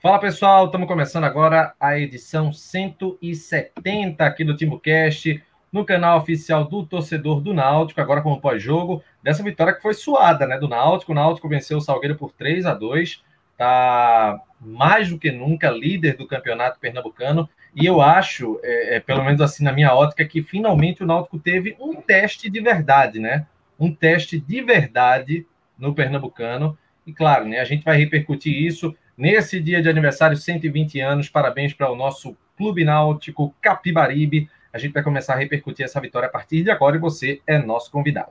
Fala pessoal, estamos começando agora a edição 170 aqui do TimbuCast, no canal oficial do torcedor do Náutico, agora como pós-jogo, dessa vitória que foi suada, né, do Náutico. O Náutico venceu o Salgueiro por 3 a 2 tá mais do que nunca líder do campeonato pernambucano, e eu acho, é, é, pelo menos assim na minha ótica, que finalmente o Náutico teve um teste de verdade, né? Um teste de verdade no pernambucano, e claro, né, a gente vai repercutir isso nesse dia de aniversário, 120 anos. Parabéns para o nosso Clube Náutico Capibaribe. A gente vai começar a repercutir essa vitória a partir de agora e você é nosso convidado.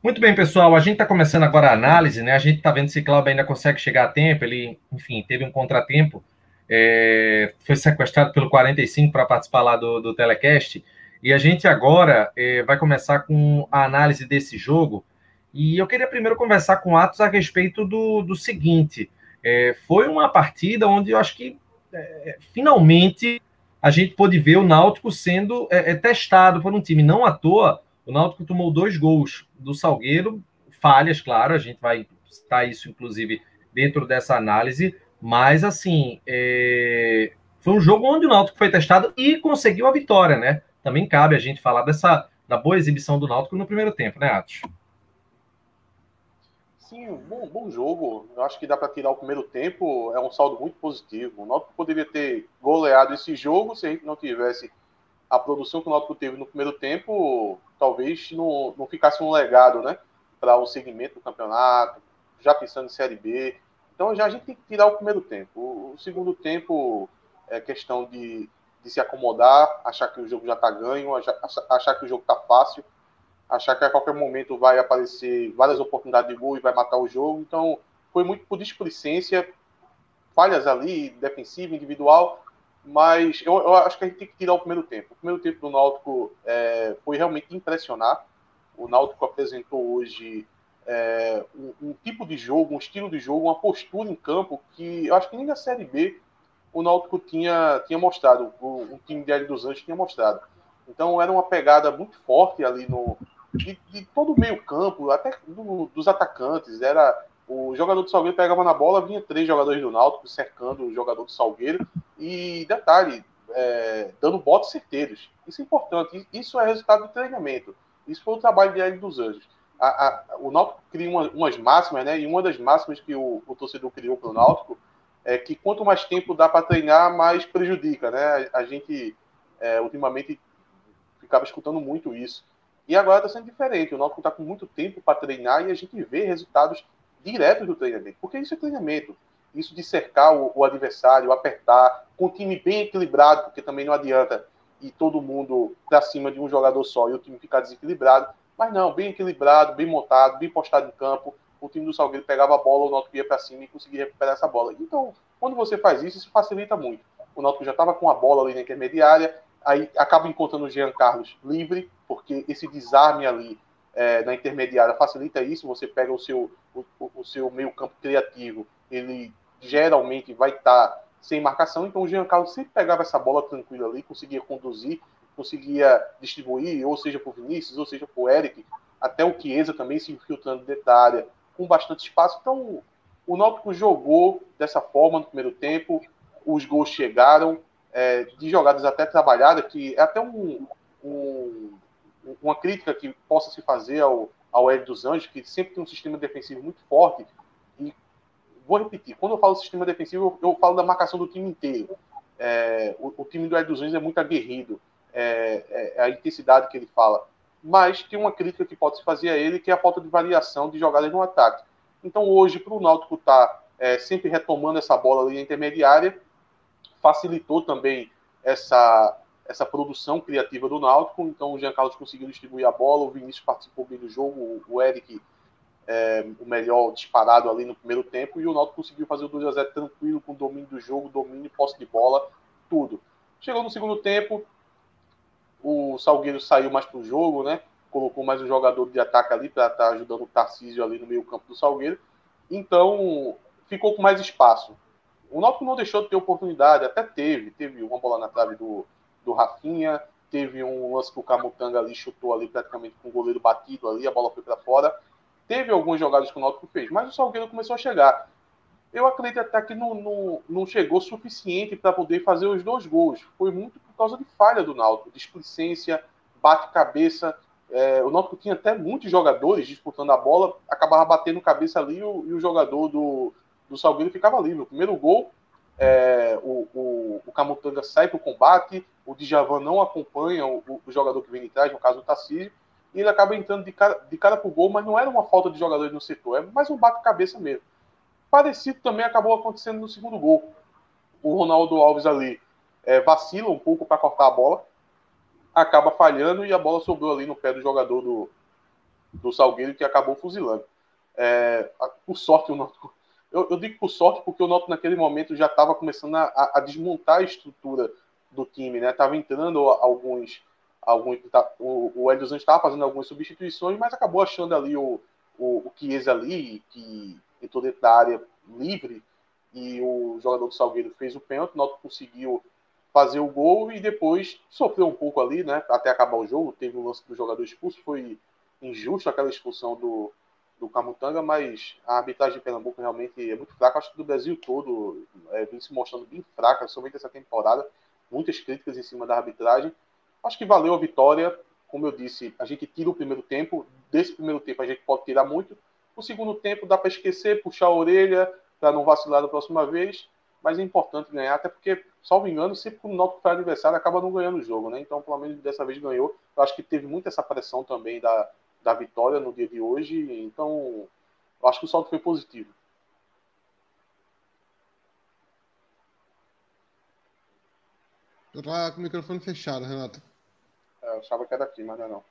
Muito bem, pessoal. A gente está começando agora a análise, né? A gente está vendo se Cláudio ainda consegue chegar a tempo. Ele, enfim, teve um contratempo é, foi sequestrado pelo 45 para participar lá do, do telecast. E a gente agora é, vai começar com a análise desse jogo. E eu queria primeiro conversar com o Atos a respeito do, do seguinte: é, foi uma partida onde eu acho que é, finalmente a gente pôde ver o Náutico sendo é, é, testado por um time. Não à toa, o Náutico tomou dois gols do Salgueiro, falhas, claro, a gente vai citar isso, inclusive, dentro dessa análise mas, assim, é... foi um jogo onde o Náutico foi testado e conseguiu a vitória, né? Também cabe a gente falar dessa da boa exibição do Náutico no primeiro tempo, né, Atos? Sim, bom, bom jogo. Eu acho que dá para tirar o primeiro tempo, é um saldo muito positivo. O Náutico poderia ter goleado esse jogo se a gente não tivesse a produção que o Náutico teve no primeiro tempo, talvez não, não ficasse um legado, né, para o segmento do campeonato, já pensando em Série B. Então já a gente tem que tirar o primeiro tempo. O, segundo tempo é questão de, de, se acomodar, achar que o jogo já está ganho, achar, achar, que o jogo está fácil, achar que a qualquer momento vai aparecer várias oportunidades de gol e vai matar o jogo. Então foi muito por displicência, falhas ali, defensiva, individual, mas eu, eu, acho que a gente tem que tirar o primeiro tempo. O primeiro tempo do Náutico é, foi realmente impressionar. O Náutico apresentou hoje é, um, um, tipo de jogo, um estilo de jogo, uma postura em campo que eu acho que nem na Série B o Náutico tinha, tinha mostrado, o, o time de Hélio dos Anjos tinha mostrado. Então era uma pegada muito forte ali no de, de todo o meio campo, até do, dos atacantes. Era o jogador do Salgueiro pegava na bola, vinha três jogadores do Náutico cercando o jogador do Salgueiro e detalhe, é, dando botes certeiros. Isso é importante. Isso é resultado do treinamento. Isso foi o trabalho de Hélio dos Anjos a, a, o Náutico cria uma, umas máximas, né? E uma das máximas que o, o torcedor criou para o Náutico é que quanto mais tempo dá para treinar, mais prejudica, né? A, a gente é, ultimamente ficava escutando muito isso. E agora está sendo diferente. O Náutico está com muito tempo para treinar e a gente vê resultados diretos do treinamento. Porque isso é treinamento. Isso de cercar o, o adversário, apertar, com o time bem equilibrado, porque também não adianta ir todo mundo para cima de um jogador só e o time ficar desequilibrado. Mas não, bem equilibrado, bem montado, bem postado em campo. O time do Salgueiro pegava a bola, o Náutico ia para cima e conseguia recuperar essa bola. Então, quando você faz isso, isso facilita muito. O Náutico já estava com a bola ali na intermediária, aí acaba encontrando o Jean Carlos livre, porque esse desarme ali é, na intermediária facilita isso. Você pega o seu, o, o seu meio campo criativo, ele geralmente vai estar tá sem marcação, então o Jean Carlos sempre pegava essa bola tranquila ali, conseguia conduzir conseguia distribuir, ou seja, o Vinícius, ou seja, o Eric, até o Chiesa também se infiltrando área com bastante espaço. Então, o Náutico jogou dessa forma no primeiro tempo, os gols chegaram, é, de jogadas até trabalhadas, que é até um, um, uma crítica que possa se fazer ao, ao Hélio dos Anjos, que sempre tem um sistema defensivo muito forte. E vou repetir, quando eu falo sistema defensivo, eu, eu falo da marcação do time inteiro. É, o, o, time do Hélio dos Anjos é muito aguerrido é, é, é, a intensidade que ele fala. Mas tem uma crítica que pode se fazer a ele, que é a falta de variação de jogadas no ataque. Então, hoje, para o Náutico estar tá, é, sempre retomando essa bola ali intermediária, facilitou também essa, essa produção criativa do Náutico. Então, o Jean Carlos conseguiu distribuir a bola, o Vinícius participou bem do jogo, o Eric, é, o melhor disparado ali no primeiro tempo, e o Náutico conseguiu fazer o 2 a 0 tranquilo, com domínio do jogo, domínio, posse de bola, tudo. Chegou no segundo tempo, o Salgueiro saiu mais para o jogo, né? Colocou mais um jogador de ataque ali para estar tá ajudando o Tarcísio ali no meio campo do Salgueiro. Então, ficou com mais espaço. o Náutico não deixou de ter oportunidade, até teve, teve uma bola na trave do, do Rafinha, teve um lance que o Camutanga ali chutou ali praticamente com o goleiro batido ali, a bola foi para fora. Teve algumas jogadas que o Náutico fez, mas o Salgueiro começou a chegar. Eu acredito até que não, não, não chegou suficiente para poder fazer os dois gols. Foi muito por causa de falha do Náutico, displicência, bate-cabeça. É, o Náutico tinha até muitos jogadores disputando a bola, acabava batendo cabeça ali o, e o jogador do, do Salgueiro ficava livre. O primeiro gol, é, o, o, o Camutanga sai para o combate, o Djavan não acompanha o, o, jogador que vem de trás, no caso o Tarcísio, e ele acaba entrando de cara, de cara para o gol, mas não era uma falta de jogadores no setor, é mais um bate-cabeça mesmo. Parecido também acabou acontecendo no segundo gol. O Ronaldo Alves ali é, vacila um pouco para cortar a bola, acaba falhando e a bola sobrou ali no pé do jogador do, do Salgueiro que acabou fuzilando. É, por sorte, o Náutico eu, eu, digo por sorte porque o Náutico naquele momento já estava começando a, a, desmontar a estrutura do time, né? Tava entrando alguns, alguns tá, o, o Edson estava fazendo algumas substituições, mas acabou achando ali o, o, o Chiesa ali, que entrou dentro da área livre, e o jogador do Salgueiro fez o pênalti, o conseguiu fazer o gol e depois sofreu um pouco ali, né? Até acabar o jogo, teve um lance do jogador expulso, foi injusto aquela expulsão do, do Camutanga, mas a arbitragem de Pernambuco realmente é muito fraca. Acho que do Brasil todo é, vem se mostrando bem fraca, somente essa temporada. Muitas críticas em cima da arbitragem. Acho que valeu a vitória. Como eu disse, a gente tira o primeiro tempo. Desse primeiro tempo a gente pode tirar muito. O segundo tempo dá para esquecer, puxar a orelha para não vacilar da próxima vez. Mas é importante ganhar, até porque, salvo engano, sempre que o Náutico faz aniversário acaba não ganhando o jogo, né? Então, pelo menos dessa vez ganhou. Eu acho que teve muito essa pressão também da, da vitória no dia de hoje. Então, eu acho que o saldo foi positivo. Eu tava com o microfone fechado, Renato. É, eu achava que era aqui, mas não é não.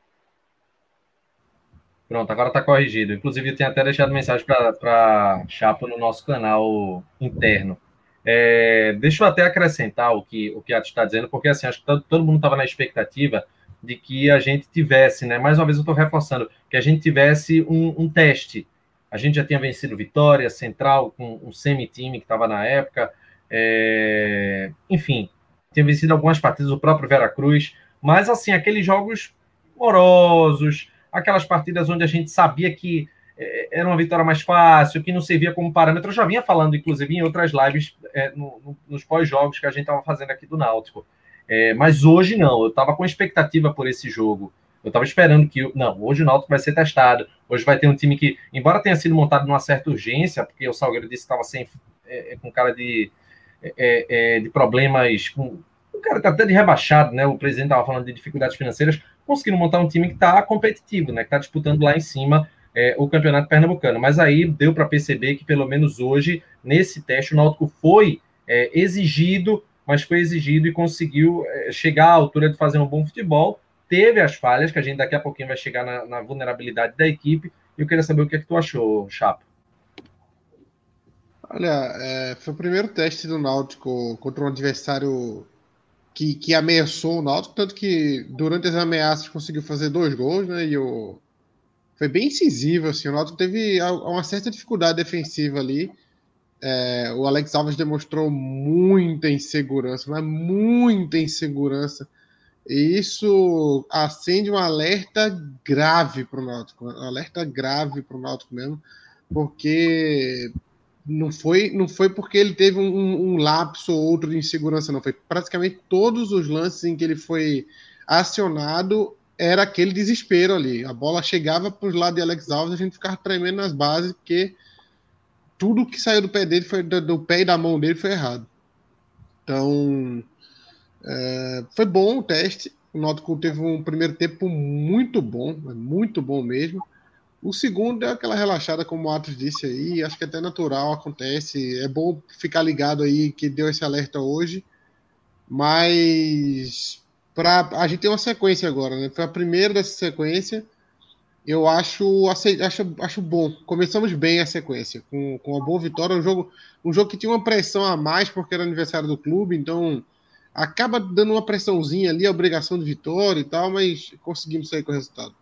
Pronto, agora está corrigido. Inclusive, eu tinha até deixado mensagem para Chapa no nosso canal interno. É, deixa eu até acrescentar o que o que a está dizendo, porque assim, acho que todo, todo mundo estava na expectativa de que a gente tivesse, né? Mais uma vez eu estou reforçando, que a gente tivesse um, um, teste. A gente já tinha vencido Vitória, Central, com um semi-time que estava na época. É... Enfim, tinha vencido algumas partidas, o próprio Veracruz. Mas, assim, aqueles jogos morosos, aquelas partidas onde a gente sabia que é, era uma vitória mais fácil, que não servia como parâmetro. Eu já vinha falando, inclusive, em outras lives, é, no, no, nos pós-jogos que a gente estava fazendo aqui do Náutico. É, mas hoje não, eu estava com expectativa por esse jogo. Eu estava esperando que. Não, hoje o Náutico vai ser testado. Hoje vai ter um time que, embora tenha sido montado numa certa urgência, porque o Salgueiro disse que estava sem, é, é, com cara de, é, de problemas, com um cara tá até de rebaixado, né? O presidente estava falando de dificuldades financeiras, conseguindo montar um time que está competitivo, né? Que está disputando lá em cima é, o campeonato pernambucano. Mas aí deu para perceber que, pelo menos hoje, nesse teste, o Náutico foi exigido mas foi exigido e conseguiu eh, chegar à altura de fazer um bom futebol. Teve as falhas, que a gente daqui a pouquinho vai chegar na, na vulnerabilidade da equipe. E eu queria saber o que é que tu achou, Chapa. Olha, é, foi o primeiro teste do Náutico contra um adversário que, que ameaçou o Náutico, tanto que durante as ameaças conseguiu fazer dois gols, né? E o, foi bem incisivo, assim. O Náutico teve uma certa dificuldade defensiva ali. É, o Alex Alves demonstrou muita insegurança, mas muita insegurança. E isso acende um alerta grave para o Náutico, um alerta grave para o Náutico mesmo, porque não foi, não foi porque ele teve um, um, lapso ou outro de insegurança, não. Foi praticamente todos os lances em que ele foi acionado era aquele desespero ali. A bola chegava para os lados de Alex Alves, a gente ficava tremendo nas bases, porque tudo que saiu do pé dele foi do, do pé e da mão dele foi errado. Então é, foi bom o teste. O Náutico teve um primeiro tempo muito bom, muito bom mesmo. O segundo é aquela relaxada, como o Atos disse aí, acho que é até natural, acontece. É bom ficar ligado aí que deu esse alerta hoje. Mas pra, a gente tem uma sequência agora, né? Foi a primeira dessa sequência eu acho, acho, acho bom. Começamos bem a sequência, com, com uma boa vitória. Um jogo, um jogo que tinha uma pressão a mais, porque era aniversário do clube, então acaba dando uma pressãozinha ali, a obrigação de vitória e tal, mas conseguimos sair com o resultado.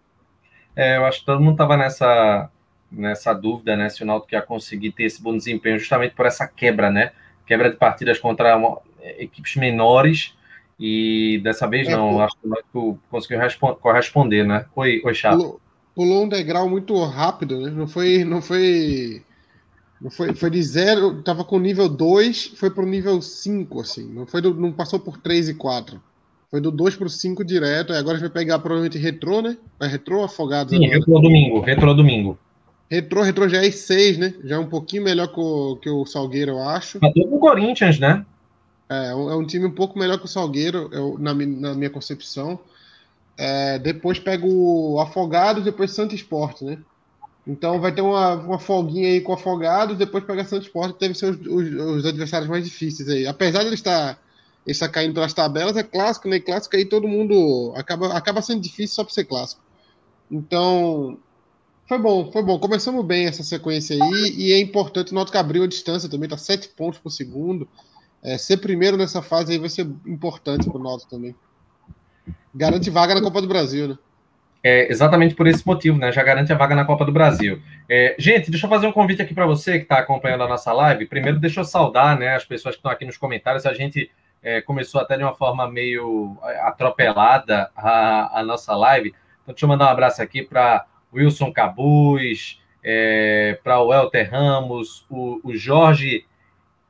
É, eu acho que todo mundo estava nessa, nessa dúvida, né, se o Náutico ia conseguir ter esse bom desempenho, justamente por essa quebra, né, quebra de partidas contra uma, equipes menores. E dessa vez é, não, acho que o Náutico conseguiu corresponder, né? Oi, oi Chato. Pulou, pulou, um degrau muito rápido, né? Não foi, não foi, não foi, foi de zero, tava com nível 2, foi pro nível 5, assim. Não foi do, não passou por 3 e 4. Foi do 2 pro 5 direto, agora a gente vai pegar provavelmente retrô, né? Vai retrô afogados. Sim, agora. retrô domingo, retrô domingo. Retrô, retrô já é 6, né? Já é um pouquinho melhor que o, que o Salgueiro, eu acho. Bateu com o Corinthians, né? É, é um time um pouco melhor que o Salgueiro, eu, na, na minha concepção. É, depois pega o Afogados, depois Santo Esporte, né? Então vai ter uma, uma folguinha aí com o Afogados, depois pega Santo Esporte, que deve ser os, os, os, adversários mais difíceis aí. Apesar de ele estar, ele estar caindo pelas tabelas, é clássico, né? Clássico aí todo mundo acaba, acaba sendo difícil só por ser clássico. Então, foi bom, foi bom. Começamos bem essa sequência aí, e é importante o Náutico abriu a distância também, tá sete pontos por segundo. É, ser primeiro nessa fase aí vai ser importante para o Náutico também. Garante vaga na Copa do Brasil, né? É, exatamente por esse motivo, né? Já garante a vaga na Copa do Brasil. É, gente, deixa eu fazer um convite aqui para você que está acompanhando a nossa live. Primeiro, deixa eu saudar né, as pessoas que estão aqui nos comentários. A gente é, começou até de uma forma meio atropelada a, a nossa live. Então, deixa eu mandar um abraço aqui para Wilson Cabuz, é, para o Elter Ramos, o, o Jorge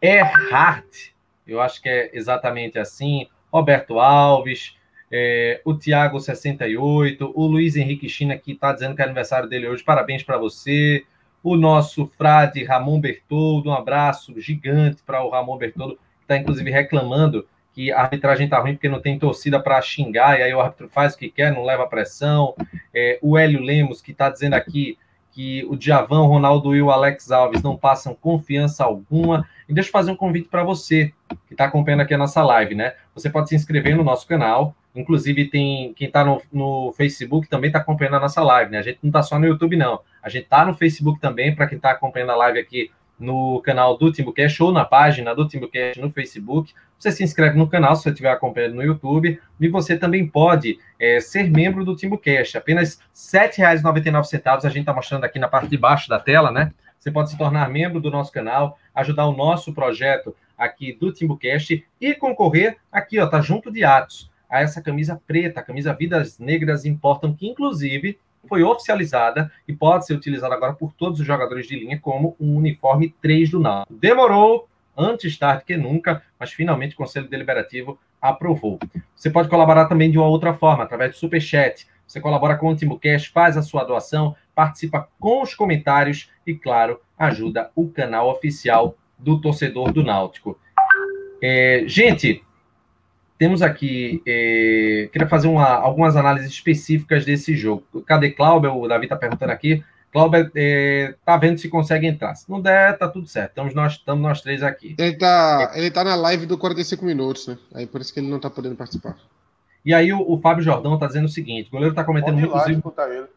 Erhardt, eu acho que é exatamente assim. Roberto Alves, é, o Thiago 68, o Luiz Henrique China, que está dizendo que é aniversário dele hoje, parabéns para você. O nosso frade Ramon Bertoldo, um abraço gigante para o Ramon Bertoldo, está inclusive reclamando que a arbitragem está ruim porque não tem torcida para xingar, e aí o árbitro faz o que quer, não leva pressão. É, o Hélio Lemos, que está dizendo aqui que o Diavão, Ronaldo e o Alex Alves não passam confiança alguma. E deixa eu fazer um convite para você que está acompanhando aqui a nossa live, né? Você pode se inscrever no nosso canal. Inclusive, tem quem está no, no, Facebook também está acompanhando a nossa live, né? A gente não está só no YouTube, não. A gente está no Facebook também, para quem está acompanhando a live aqui no canal do Timbucast ou na página do Timbucast no Facebook. Você se inscreve no canal se você estiver acompanhando no YouTube. E você também pode é, ser membro do Timbucast. Apenas R$ 7,99. A gente está mostrando aqui na parte de baixo da tela, né? Você pode se tornar membro do nosso canal, ajudar o nosso projeto aqui do Timbucast e concorrer aqui, ó, tá junto de Atos, a essa camisa preta, a camisa Vidas Negras Importam, que inclusive foi oficializada e pode ser utilizada agora por todos os jogadores de linha como um uniforme 3 do Náutico. Demorou, antes tarde que nunca, mas finalmente o Conselho Deliberativo aprovou. Você pode colaborar também de uma outra forma, através do Superchat. Você colabora com o Timbucast, faz a sua doação, participa com os comentários e, claro, ajuda o canal oficial do torcedor do Náutico. É, gente, temos aqui. É, queria fazer uma, algumas análises específicas desse jogo. Cadê Cláudio? O Davi está perguntando aqui. Cláudio é, tá vendo se consegue entrar. Se não der, tá tudo certo. Estamos nós, estamos nós três aqui. Ele tá, ele tá na live do 45 minutos, né? Aí por isso que ele não tá podendo participar. E aí o, o Fábio Jordão tá dizendo o seguinte: o goleiro tá cometendo muitos erros.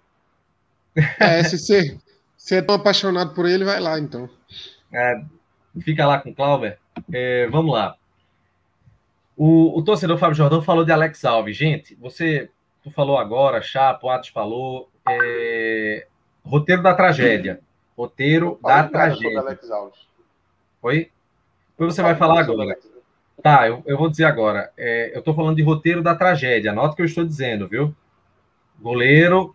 É, se você, se é tão apaixonado por ele, vai lá então. É, fica lá com o Cláudio. É, vamos lá. O, o, torcedor Fábio Jordão falou de Alex Alves. Gente, você tu falou agora, Chapo, Atos falou. É, roteiro da tragédia. Roteiro da tragédia. Alex Alves. Oi? Depois você vai falar agora. Tá, eu, eu vou dizer agora. É, eu estou falando de roteiro da tragédia. Anota o que eu estou dizendo, viu? Goleiro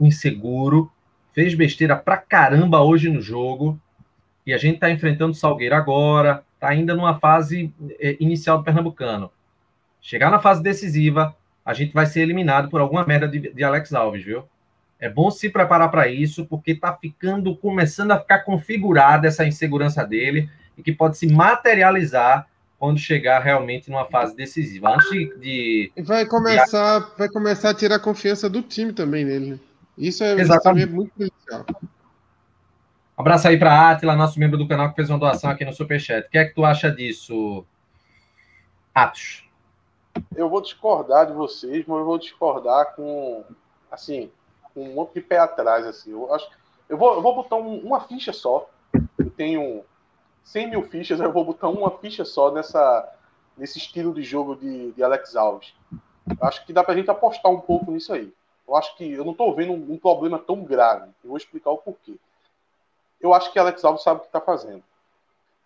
inseguro, fez besteira pra caramba hoje no jogo. E a gente está enfrentando o Salgueiro agora, está ainda numa fase é, inicial do Pernambucano. Chegar na fase decisiva, a gente vai ser eliminado por alguma merda de, de Alex Alves, viu? É bom se preparar para isso, porque está ficando, começando a ficar configurada essa insegurança dele e que pode se materializar quando chegar realmente numa fase decisiva. Antes de. vai começar, de... vai começar a tirar a confiança do time também nele. Né? Isso é, Exatamente. Isso é muito crucial. Abraço aí para Atila, nosso membro do canal, que fez uma doação aqui no Superchat. O que é que tu acha disso, Atos? Eu vou discordar de vocês, mas eu vou discordar com, assim, com um monte de pé atrás, assim. Eu acho, eu vou, eu vou botar um, uma ficha só. Eu tenho 100 mil fichas, eu vou botar uma ficha só nessa, nesse estilo de jogo de, de Alex Alves. Eu acho que dá para a gente apostar um pouco nisso aí. Eu acho que eu não estou vendo um, um, problema tão grave. Eu vou explicar o porquê. Eu acho que Alex Alves sabe o que está fazendo.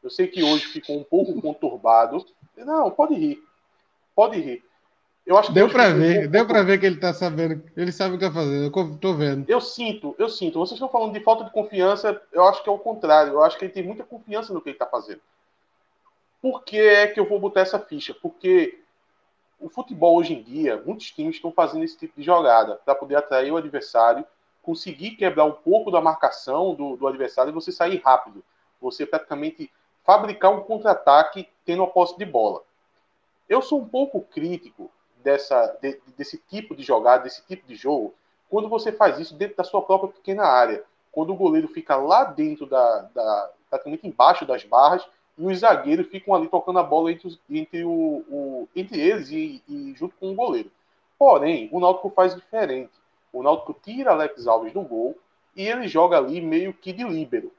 Eu sei que hoje ficou um pouco conturbado. Não, pode rir. Pode rir. Eu acho que deu para ver, um deu para ver que ele está sabendo, ele sabe o que está fazendo. Eu tô vendo. Eu sinto, eu sinto. Vocês estão falando de falta de confiança, eu acho que é o contrário. Eu acho que ele tem muita confiança no que ele está fazendo. Por que é que eu vou botar essa ficha? Porque o futebol hoje em dia, muitos times estão fazendo esse tipo de jogada para poder atrair o adversário, conseguir quebrar um pouco da marcação do, do adversário e você sair rápido. Você praticamente fabricar um contra-ataque tendo a posse de bola. Eu sou um pouco crítico dessa, de, desse tipo de jogada, desse tipo de jogo, quando você faz isso dentro da sua própria pequena área. Quando o goleiro fica lá dentro da, da praticamente embaixo das barras e os zagueiros ficam ali tocando a bola entre, os, entre, o, o, entre eles e, e, junto com o goleiro. Porém, o Náutico faz diferente. O Náutico tira Alex Alves do gol e ele joga ali meio que de líbero.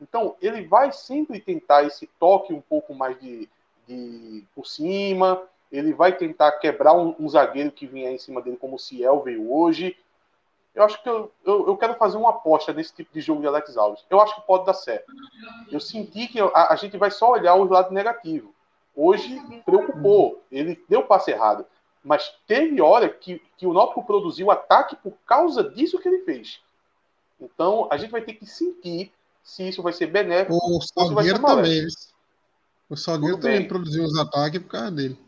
Então, ele vai sempre tentar esse toque um pouco mais de, de por cima, ele vai tentar quebrar um, um zagueiro que vinha em cima dele, como o Ciel veio hoje. Eu acho que eu, eu, eu, quero fazer uma aposta nesse tipo de jogo de Alex Alves. Eu acho que pode dar certo. Eu senti que a, a gente vai só olhar o lado negativo. Hoje preocupou, ele deu passe errado. Mas teve hora que, que o Náutico produziu ataque por causa disso que ele fez. Então a gente vai ter que sentir se isso vai ser benéfico o ser também. O Salgueiro também produziu os ataques por causa dele.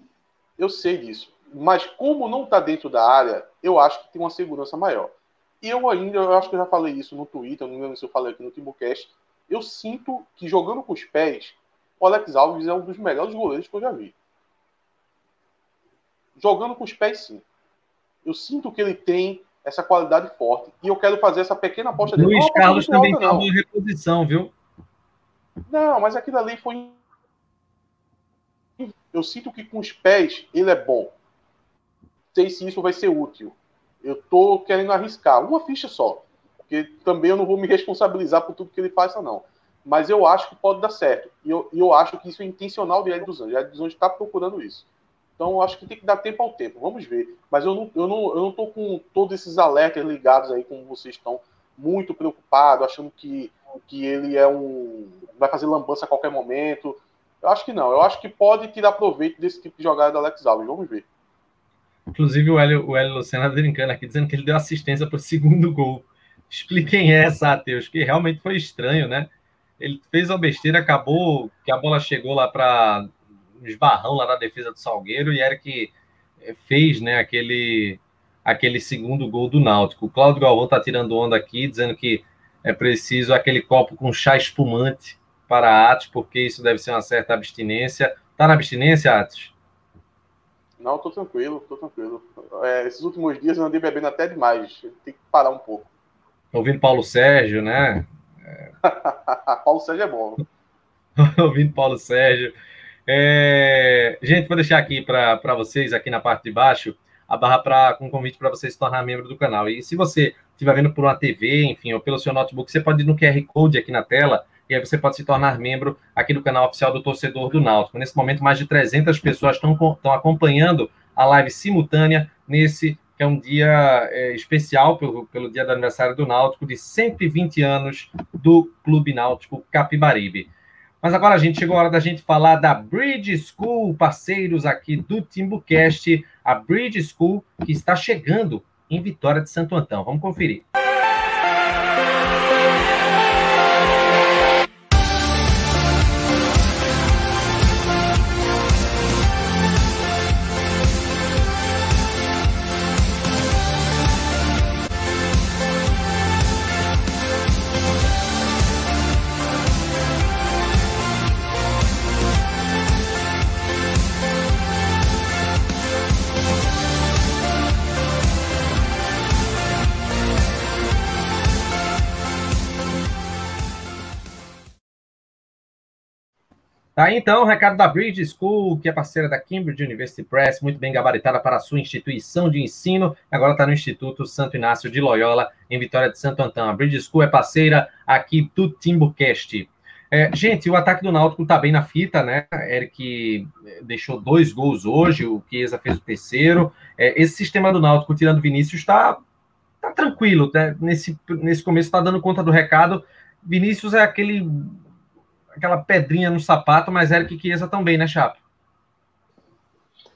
Eu sei disso. Mas como não está dentro da área, eu acho que tem uma segurança maior. E eu ainda, eu acho que eu já falei isso no Twitter, não lembro se eu falei aqui no Timbucast. Eu sinto que jogando com os pés, o Alex Alves é um dos melhores goleiros que eu já vi. Jogando com os pés, sim. Eu sinto que ele tem essa qualidade forte. E eu quero fazer essa pequena aposta dele. Luiz Carlos também está em reposição, viu? Não, mas aquilo ali foi. Eu sinto que com os pés ele é bom. Sei se isso vai ser útil. Eu tô querendo arriscar uma ficha só, porque também eu não vou me responsabilizar por tudo que ele faça, não. Mas eu acho que pode dar certo. E eu, eu acho que isso é intencional de Ed dos Anjos. Ed dos Anjos está procurando isso. Então acho que tem que dar tempo ao tempo. Vamos ver. Mas eu não, eu não, eu não tô com todos esses alertas ligados aí, como vocês estão muito preocupados, achando que, que ele é um. vai fazer lambança a qualquer momento. Eu acho que não. Eu acho que pode tirar proveito desse tipo de jogada do Alex Alves. Vamos ver. Inclusive, o Hélio, o Hélio Lucena brincando aqui, dizendo que ele deu assistência para o segundo gol. Expliquem essa, Ateus, que realmente foi estranho, né? Ele fez uma besteira, acabou que a bola chegou lá para esbarrão lá na defesa do Salgueiro e era que eh, fez, né, aquele aquele segundo gol do Náutico. O Cláudio Galvão tá tirando onda aqui, dizendo que é preciso aquele copo com chá espumante para Atos, porque isso deve ser uma certa abstinência. Tá na abstinência, Atos? Não, tô tranquilo, tô tranquilo. É, esses últimos dias eu andei bebendo até demais. Tem que parar um pouco. Ouvindo Paulo Sérgio, né? É... Paulo Sérgio é bom. Ouvindo Paulo Sérgio. É... Gente, vou deixar aqui para vocês, aqui na parte de baixo, a barra pra, com um convite para você se tornar membro do canal. E se você estiver vendo por uma TV, enfim, ou pelo seu notebook, você pode ir no QR Code aqui na tela e aí você pode se tornar membro aqui do canal oficial do Torcedor do Náutico. Nesse momento, mais de 300 pessoas estão, acompanhando a live simultânea nesse que é um dia é, especial pelo, pelo dia do aniversário do Náutico, de 120 anos do Clube Náutico Capibaribe. Mas agora, gente, chegou a hora da gente falar da Bridge School, parceiros aqui do Timbucast, a Bridge School que está chegando em Vitória de Santo Antão. Vamos conferir. Tá, então, recado da Bridge School, que é parceira da Cambridge University Press, muito bem gabaritada para a sua instituição de ensino, agora está no Instituto Santo Inácio de Loyola, em Vitória de Santo Antão. A Bridge School é parceira aqui do Timbucast. É, gente, o ataque do Náutico está bem na fita, né? Eric deixou dois gols hoje, o Chiesa fez o terceiro. É, esse sistema do Náutico, tirando Vinícius, está tá tranquilo, né? Nesse, nesse começo está dando conta do recado. Vinícius é aquele aquela pedrinha no sapato, mas Eric Chiesa também, né, Chapa?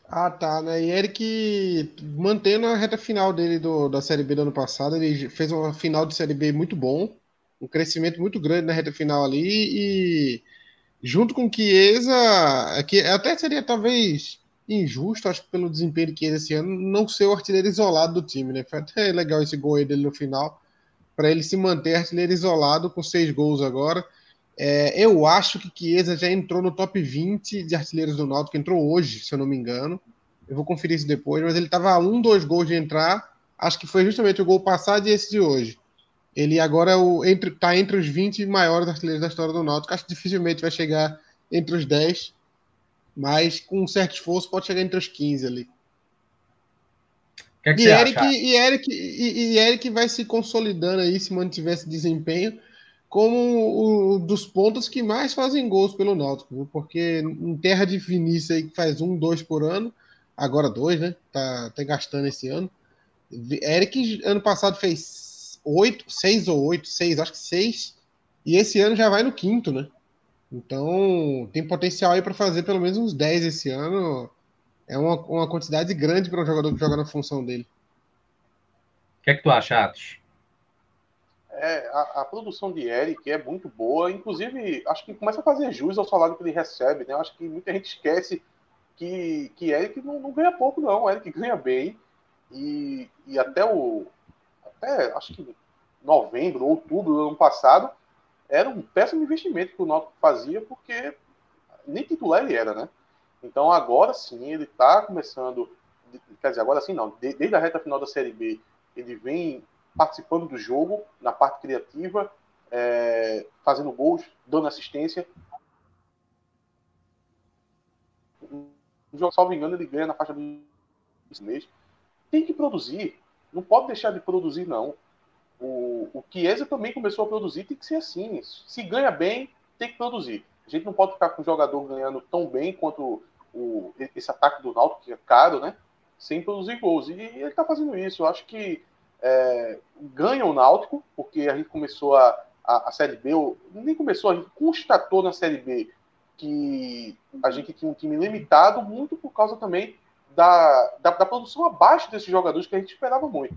Ah, tá, né? E Eric mantendo a reta final dele do, da Série B do ano passado, ele fez uma final de Série B muito bom, um crescimento muito grande na reta final ali e junto com Chiesa, é que até seria talvez injusto, acho que pelo desempenho de Chiesa esse ano, não ser o artilheiro isolado do time, né? Foi até legal esse gol aí dele no final, para ele se manter artilheiro isolado com seis gols agora. É, eu acho que Chiesa já entrou no top 20 de artilheiros do Náutico, entrou hoje, se eu não me engano. Eu vou conferir isso depois, mas ele estava a um, dois gols de entrar. Acho que foi justamente o gol passado e esse de hoje. Ele agora é o, entre, tá entre os 20 maiores artilheiros da história do Náutico. Acho que dificilmente vai chegar entre os 10, mas com um certo esforço pode chegar entre os 15 ali. Que é que e, Eric, e, Eric, e, e Eric vai se consolidando aí se mantiver esse desempenho como o dos pontos que mais fazem gols pelo Náutico, viu? porque em terra de Vinícius aí que faz um, dois por ano, agora dois, né? Tá até gastando esse ano. Eric ano passado fez oito, seis ou oito, seis, acho que seis, e esse ano já vai no quinto, né? Então tem potencial aí para fazer pelo menos uns 10 esse ano. É uma, uma quantidade grande para um jogador que joga na função dele. O que é que tu acha, Atos? É, a, a, produção de Eric é muito boa, inclusive acho que começa a fazer jus ao salário que ele recebe, né? Acho que muita gente esquece que, que Eric não, não ganha pouco, não. Eric ganha bem e, e até o até acho que novembro, outubro do ano passado era um péssimo investimento que o Náutico fazia porque nem titular ele era, né? Então agora sim ele está começando, quer dizer, agora sim não, desde a reta final da Série B ele vem participando do jogo, na parte criativa, é, fazendo gols, dando assistência. O jogo, salvo engano, ele ganha na faixa do mês. Tem que produzir. Não pode deixar de produzir, não. O, o Chiesa também começou a produzir, tem que ser assim. Se ganha bem, tem que produzir. A gente não pode ficar com o jogador ganhando tão bem quanto o, esse ataque do Náutico, que é caro, né? Sem produzir gols. E ele está fazendo isso. Eu acho que é, ganha o Náutico, porque a gente começou a, a, a, Série B, nem começou, a gente constatou na Série B que a gente tinha um time limitado, muito por causa também da, da, da, produção abaixo desses jogadores que a gente esperava muito.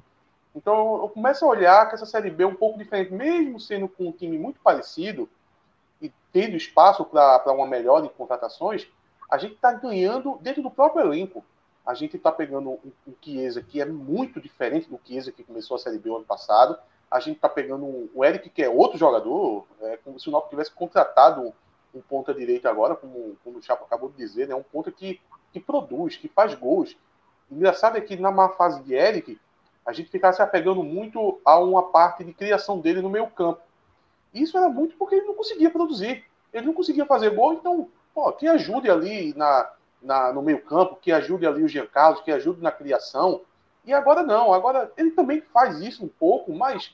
Então eu começo a olhar que essa Série B é um pouco diferente, mesmo sendo com um time muito parecido e tendo espaço para uma melhora em contratações, a gente está ganhando dentro do próprio elenco a gente está pegando um, um Chiesa que é muito diferente do Chiesa que começou a Série B ano passado. A gente está pegando um, o Eric, que é outro jogador, é como se o Náutico tivesse contratado um, um ponta-direita agora, como, como o Chapo acabou de dizer, né? um ponta que, que produz, que faz gols. engraçado é que na má fase de Eric, a gente ficava se apegando muito a uma parte de criação dele no meio campo. Isso era muito porque ele não conseguia produzir. Ele não conseguia fazer gol, então, pô, que ajude ali na, na, no meio campo, que ajude ali o Jean Carlos, que ajude na criação. E agora não, agora ele também faz isso um pouco, mas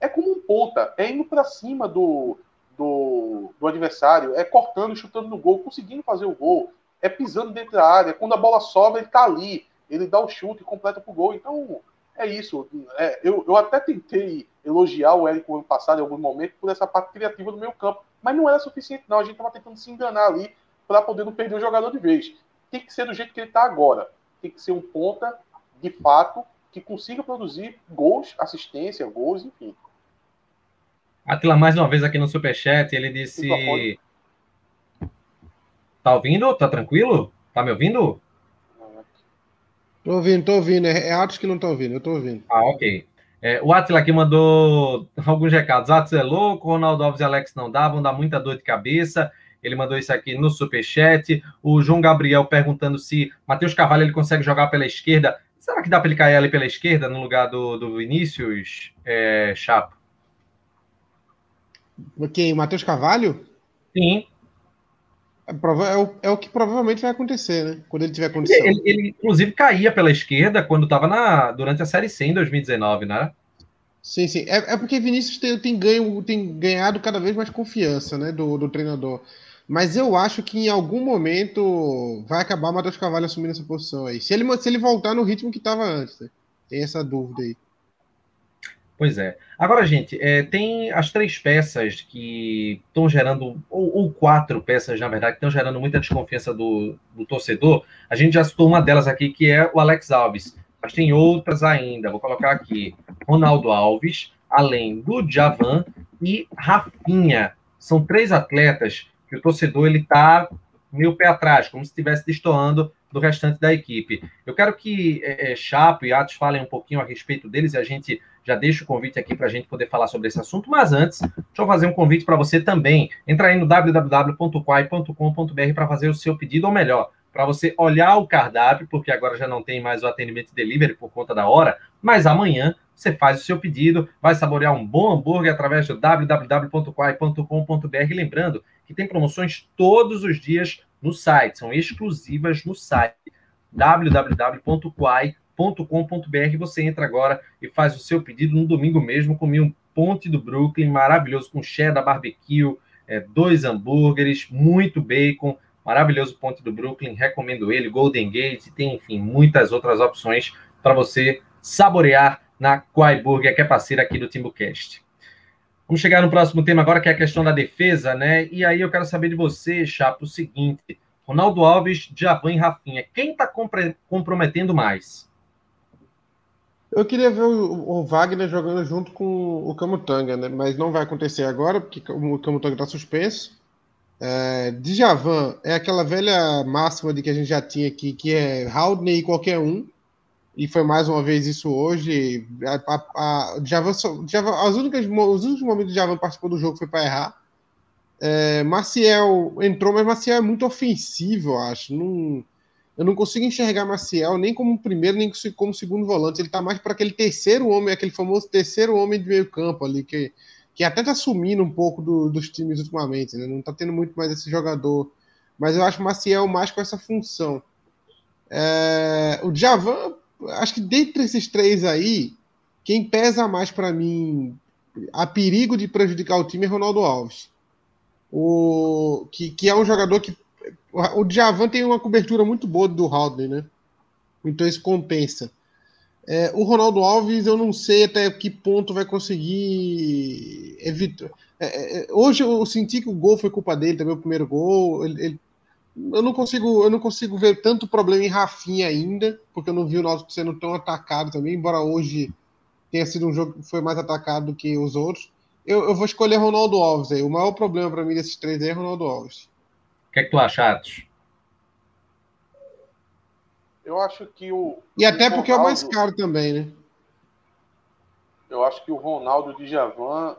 é como um ponta, é indo para cima do, do, do, adversário, é cortando, chutando no gol, conseguindo fazer o gol, é pisando dentro da área, quando a bola sobra, ele está ali, ele dá o chute e completa pro gol. Então, é isso. É, eu, eu até tentei elogiar o Érico ano passado em algum momento por essa parte criativa do meio campo, mas não era suficiente, não. A gente estava tentando se enganar ali para poder não perder o jogador de vez. Tem que ser do jeito que ele está agora. Tem que ser um ponta, de fato, que consiga produzir gols, assistência, gols, enfim. Atila, mais uma vez aqui no Superchat, ele disse. Tá ouvindo? Tá tranquilo? Tá me ouvindo? Tô ouvindo, tô ouvindo. É, é Atos que não tá ouvindo, eu tô ouvindo. Ah, ok. É, o Atila aqui mandou alguns recados. Atos é louco, Ronaldo Alves e Alex não dá, vão dar muita dor de cabeça. Ele mandou isso aqui no superchat. O João Gabriel perguntando se Matheus Carvalho ele consegue jogar pela esquerda. Será que dá para ele cair ali pela esquerda no lugar do, do Vinícius é, Chapo? Quem? O Matheus Carvalho? Sim. É, é, o, é, o, que provavelmente vai acontecer, né? Quando ele tiver condição. Ele, ele inclusive, caía pela esquerda quando estava durante a Série C em 2019, né? Sim, sim. É, é porque Vinícius tem, tem, ganho, tem ganhado cada vez mais confiança né, do, do treinador. Mas eu acho que em algum momento vai acabar o Matheus Carvalho assumindo essa posição aí. Se ele, se ele voltar no ritmo que estava antes, né? Tem essa dúvida aí. Pois é. Agora, gente, é, tem as três peças que estão gerando, ou, ou, quatro peças, na verdade, que estão gerando muita desconfiança do, do, torcedor. A gente já citou uma delas aqui, que é o Alex Alves. Mas tem outras ainda. Vou colocar aqui: Ronaldo Alves, além do Javan e Rafinha. São três atletas que o torcedor ele está meio pé atrás, como se estivesse destoando do restante da equipe. Eu quero que é, é, Chapo e Atos falem um pouquinho a respeito deles e a gente já deixa o convite aqui para a gente poder falar sobre esse assunto. Mas antes, deixa eu fazer um convite para você também. Entra aí no www.quai.com.br para fazer o seu pedido, ou melhor, para você olhar o cardápio, porque agora já não tem mais o atendimento delivery por conta da hora, mas amanhã você faz o seu pedido, vai saborear um bom hambúrguer através do www.quai.com.br. Lembrando que tem promoções todos os dias no site, são exclusivas no site www.quai.com.br. Você entra agora e faz o seu pedido no domingo mesmo. Comi um ponte do Brooklyn maravilhoso com cheddar barbecue, é, dois hambúrgueres, muito bacon, maravilhoso ponte do Brooklyn. Recomendo ele, Golden Gate, tem enfim muitas outras opções para você saborear na Quai Burger, que é parceira aqui do Timbucast. Vamos chegar no próximo tema agora, que é a questão da defesa, né? E aí eu quero saber de você, Chapo, o seguinte: Ronaldo Alves, Javan e Rafinha, quem está comprometendo mais? Eu queria ver o, Wagner jogando junto com o Camutanga, né? Mas não vai acontecer agora, porque o Camutanga está suspenso. É, Djavan é aquela velha máxima de que a gente já tinha aqui, que é Haldney e qualquer um e foi mais uma vez isso hoje. A, a, a Javan, Javan, as únicas, os únicos momentos que Javan participou do jogo foi para errar. É, Maciel entrou, mas Maciel é muito ofensivo, eu acho. Não, eu não consigo enxergar Maciel nem como primeiro, nem como segundo volante. Ele está mais para aquele terceiro homem, aquele famoso terceiro homem de meio campo ali, que, que até está sumindo um pouco do, dos times ultimamente. Né? Não está tendo muito mais esse jogador. Mas eu acho Maciel mais com essa função. É, o Javan acho que dentre esses três aí, quem pesa mais para mim a perigo de prejudicar o time é Ronaldo Alves. O, que, que é um jogador que. O Djavan tem uma cobertura muito boa do Haldane, né? Então isso compensa. É, o Ronaldo Alves, eu não sei até que ponto vai conseguir evitar. É, é, hoje eu senti que o gol foi culpa dele, também o primeiro gol. Ele, ele eu não consigo, eu não consigo ver tanto problema em Rafinha ainda, porque eu não vi o Náutico sendo tão atacado também, embora hoje tenha sido um jogo que foi mais atacado do que os outros. Eu, eu vou escolher Ronaldo Alves aí. O maior problema para mim desses três aí é Ronaldo Alves. O que é que tu acha, Atos? Eu acho que o. E até o porque Ronaldo, é o mais caro também, né? Eu acho que o Ronaldo de Javan.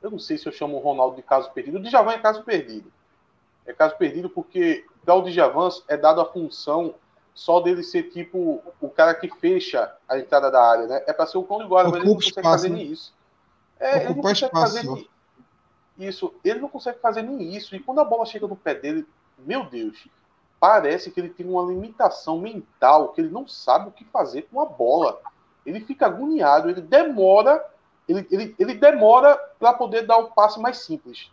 Eu não sei se eu chamo o Ronaldo de caso perdido. O Djavan é caso perdido é caso perdido porque para o Djavan é dado a função só dele ser tipo o cara que fecha a entrada da área, né? É para ser o cão de guarda, mas ele não consegue espaço, fazer né? nem isso. É, ele não consegue espaço, fazer nem... isso. Ele não consegue fazer nem isso. E quando a bola chega no pé dele, meu Deus, parece que ele tem uma limitação mental, que ele não sabe o que fazer com a bola. Ele fica agoniado, ele demora, ele, ele, ele demora para poder dar o passe mais simples.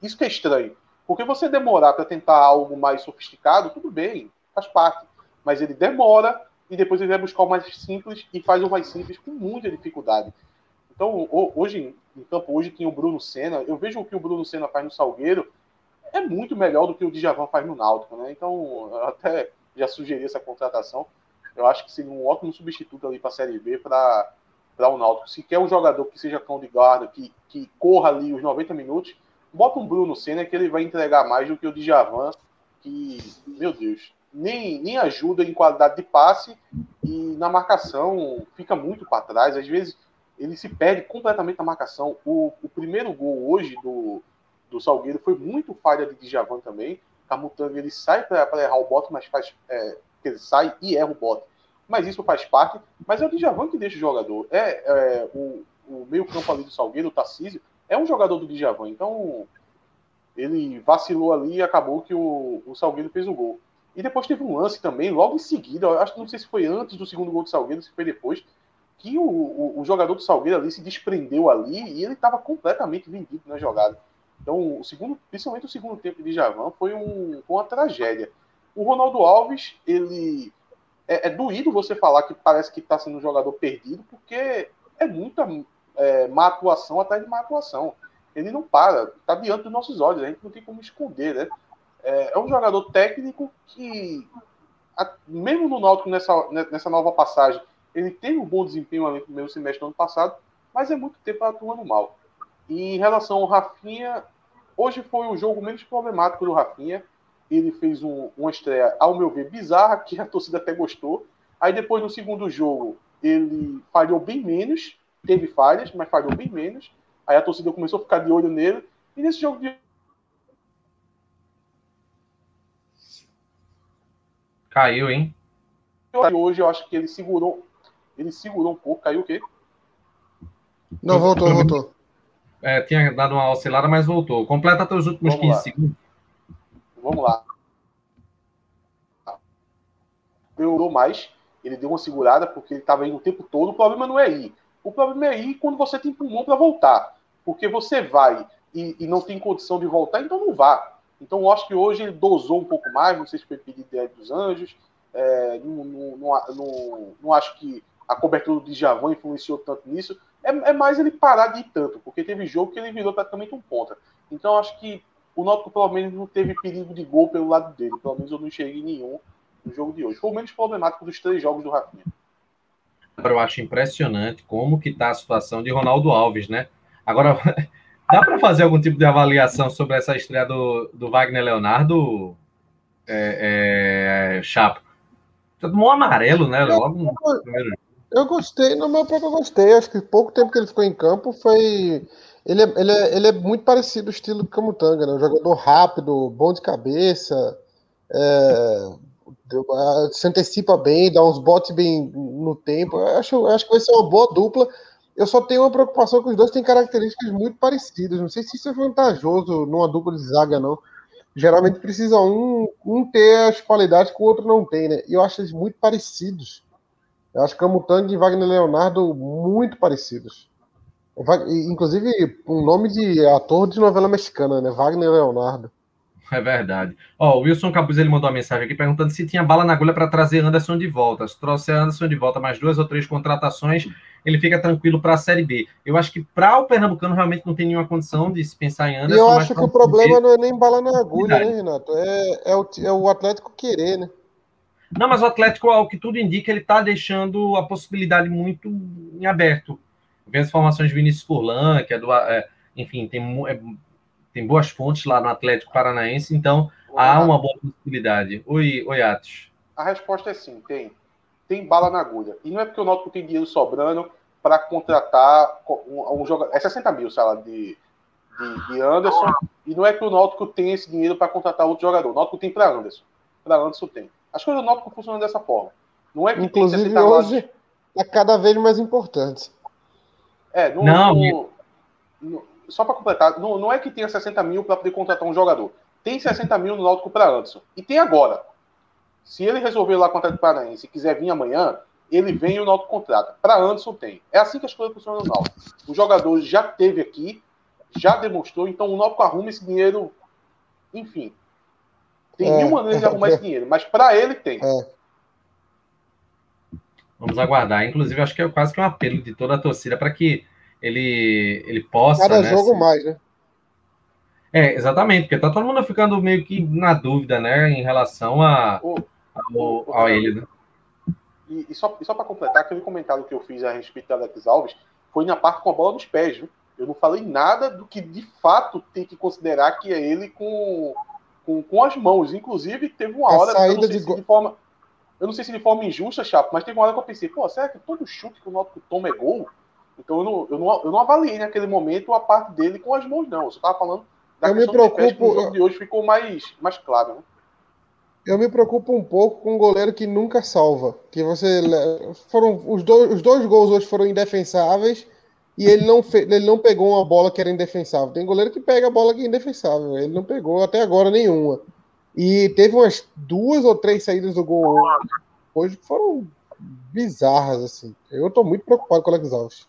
Isso que é estranho. Porque você demorar para tentar algo mais sofisticado, tudo bem, faz parte. Mas ele demora e depois ele vai buscar o mais simples e faz o mais simples com muita dificuldade. Então, hoje em campo, hoje tem o Bruno Senna. Eu vejo o que o Bruno Senna faz no Salgueiro é muito melhor do que o Djavan faz no Náutico, né? Então, eu até já sugeri essa contratação. Eu acho que seria um ótimo substituto ali para a Série B para o Náutico. Se quer um jogador que seja cão de guarda, que, que corra ali os 90 minutos, Bota um Bruno Senna que ele vai entregar mais do que o Djavan, que, meu Deus, nem, nem ajuda em qualidade de passe e na marcação fica muito para trás. Às vezes ele se perde completamente na marcação. O, o primeiro gol hoje do, do Salgueiro foi muito falha de Djavan também. Camutanga ele sai para errar o bote, mas faz. É, ele sai e erra o bote. Mas isso faz parte. Mas é o Djavan que deixa o jogador. É, é o, o meio-campo ali do Salgueiro, o Tarcísio, é um jogador do Djavan, então ele vacilou ali e acabou que o, o Salgueiro fez o gol. E depois teve um lance também, logo em seguida, acho que não sei se foi antes do segundo gol do Salgueiro, se foi depois, que o, o, o jogador do Salgueiro ali se desprendeu ali e ele estava completamente vendido na jogada. Então, o segundo, principalmente o segundo tempo de Javan foi, um, uma tragédia. O Ronaldo Alves, ele é, é doído você falar que parece que está sendo um jogador perdido, porque é muita é, má atuação atrás de má atuação. Ele não para, está diante dos nossos olhos, a gente não tem como esconder, né? É, é um jogador técnico que, a, mesmo no Náutico nessa, nessa nova passagem, ele teve um bom desempenho ali no primeiro semestre do ano passado, mas é muito tempo atuando mal. E em relação ao Rafinha, hoje foi o jogo menos problemático do Rafinha. Ele fez um, uma estreia, ao meu ver, bizarra, que a torcida até gostou. Aí depois, no segundo jogo, ele falhou bem menos, teve falhas, mas falhou bem menos. Aí a torcida começou a ficar de olho nele. E nesse jogo de. Caiu, hein? Hoje eu acho que ele segurou. Ele segurou um pouco. Caiu o quê? Não, voltou, voltou. É, tinha dado uma oscilada, mas voltou. Completa teus últimos Vamos 15 lá. segundos. Vamos lá. Melhorou mais. Ele deu uma segurada porque ele estava indo o tempo todo. O problema não é ir. O problema é ir quando você tem pulmão para voltar. Porque você vai e, e, não tem condição de voltar, então não vá. Então eu acho que hoje ele dosou um pouco mais. Não sei se foi pedido ideia dos anjos. É, não, não, não, não, acho que a cobertura do Djavan influenciou tanto nisso. É, é, mais ele parar de ir tanto, porque teve jogo que ele virou praticamente um ponta. Então acho que o Náutico pelo menos não teve perigo de gol pelo lado dele. Pelo menos eu não enxerguei nenhum no jogo de hoje. Foi o menos problemático dos três jogos do Rafinha. Eu acho impressionante como que tá a situação de Ronaldo Alves, né? Agora, dá para fazer algum tipo de avaliação sobre essa estreia do, do Wagner Leonardo, é, é, Chapo? Tomou um amarelo, né? Logo no primeiro eu gostei, no meu próprio eu gostei. Acho que pouco tempo que ele ficou em campo foi. Ele é, ele é, ele é muito parecido ao estilo do Camutanga, né? Um jogador rápido, bom de cabeça, é, se antecipa bem, dá uns botes bem no tempo. Eu acho, eu acho que vai ser uma boa dupla. Eu só tenho uma preocupação que os dois têm características muito parecidas. Não sei se isso é vantajoso numa dupla de zaga, não. Geralmente precisa um, um ter as qualidades que o outro não tem, né? E eu acho eles muito parecidos. Eu acho Camutanga e Wagner Leonardo muito parecidos. Inclusive, um nome de ator de novela mexicana, né? Wagner Leonardo. É verdade. Ó, o Wilson Capuz ele mandou uma mensagem aqui perguntando se tinha bala na agulha para trazer Anderson de volta. Se trouxer Anderson de volta mais duas ou três contratações, ele fica tranquilo para a Série B. Eu acho que para o Pernambucano realmente não tem nenhuma condição de se pensar em Anderson. E eu acho que o problema não é nem bala na agulha, né, Renato? É, é, o, é o Atlético querer, né? Não, mas o Atlético, ao que tudo indica, ele está deixando a possibilidade muito em aberto. Vê as formações de Vinícius Furlan, que é do. É, enfim, tem, é, tem boas fontes lá no Atlético Paranaense, então há uma boa possibilidade. Oi, oi Atos. A resposta é sim, tem. Tem bala na agulha. E não é porque o Náutico tem dinheiro sobrando para contratar um, um jogador. É 60 mil, salário de, de, de, Anderson. E não é que o Náutico tem esse dinheiro para contratar outro jogador. O Náutico tem para Anderson. Para Anderson tem. As coisas do Náutico funcionam dessa forma. Não é que Inclusive, hoje é cada vez mais importante. É, no, não, no, no, só para completar, não, não é que tenha 60 mil para poder contratar um jogador. Tem 60 mil no Náutico para Anderson. E tem agora. Se ele resolver lá contra o Paranaense e quiser vir amanhã, ele vem e o Náutico contrata. Para Anderson tem. É assim que as coisas funcionam no Náutico. O jogador já teve aqui, já demonstrou, então o Náutico arruma esse dinheiro, enfim. Tem é, mil maneiras de arrumar esse dinheiro, mas para ele tem. É. Vamos aguardar. Inclusive, acho que é quase que um apelo de toda a torcida para que ele, ele possa. Cada né, jogo se... mais, né? É, exatamente, porque tá todo mundo ficando meio que na dúvida, né, em relação a, o, ao, ao ele, né? E, e só, só para completar, aquele comentário que eu fiz a respeito do Alex Alves foi na parte com a bola nos pés, viu? Eu não falei nada do que de fato tem que considerar que é ele com, com, com as mãos. Inclusive, teve uma hora. A saída de, de forma eu não sei se de forma injusta, Chapo, mas teve uma hora que eu pensei, pô, será que todo chute que o Náutico toma é gol? Então eu não, eu não, eu não avaliei naquele momento a parte dele com as mãos, não. Eu só estava falando da eu questão me preocupo, de de hoje ficou mais, mais claro. Né? Eu me preocupo um pouco com um goleiro que nunca salva. Que você. Foram, os, dois, os dois gols hoje foram indefensáveis e ele não, fe, ele não pegou uma bola que era indefensável. Tem goleiro que pega a bola que é indefensável. Ele não pegou até agora nenhuma. E teve umas duas ou três saídas do gol hoje que foram bizarras, assim. Eu tô muito preocupado com o Alex Alves.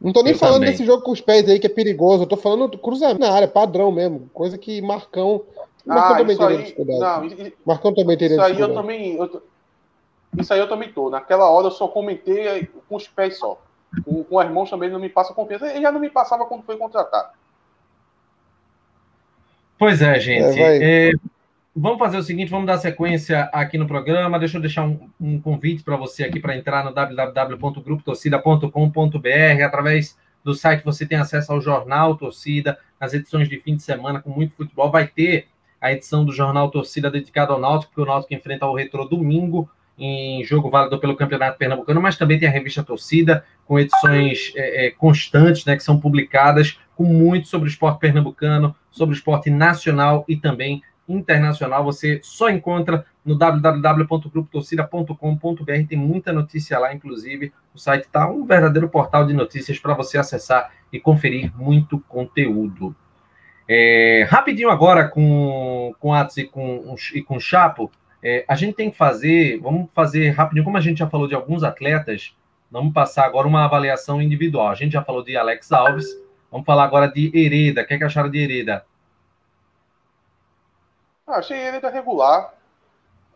Não tô nem eu falando também. desse jogo com os pés aí que é perigoso. Eu tô falando do cruzamento na área, padrão mesmo. Coisa que Marcão. Marcão ah, também teria aí, dificuldade. Não, Marcão também teria Isso aí eu também. Eu, Isso aí eu também tô. Naquela hora eu só comentei com os pés só. Com, com o irmão também não me passa confiança. Ele já não me passava quando foi contratado. Pois é, gente. É, é, vamos fazer o seguinte, vamos dar sequência aqui no programa. Deixa eu deixar um, um convite para você aqui para entrar no www.grupotorcida.com.br. Através do site você tem acesso ao Jornal Torcida, nas edições de fim de semana com muito futebol. Vai ter a edição do Jornal Torcida dedicada ao Náutico, porque o Náutico enfrenta o Retro domingo em jogo válido pelo Campeonato Pernambucano, mas também tem a revista Torcida, com edições é, é, constantes, né, que são publicadas, com muito sobre o esporte pernambucano, sobre o esporte nacional e também internacional. Você só encontra no www.grupotorcida.com.br, tem muita notícia lá, inclusive. O site está um verdadeiro portal de notícias para você acessar e conferir muito conteúdo. É, rapidinho agora com, com Atos e com, e com Chapo, é, a gente tem que fazer, vamos fazer rapidinho, como a gente já falou de alguns atletas, vamos passar agora uma avaliação individual. A gente já falou de Alex Alves, vamos falar agora de Hereda. O que, é que acharam de Hereda? Ah, achei Hereda regular.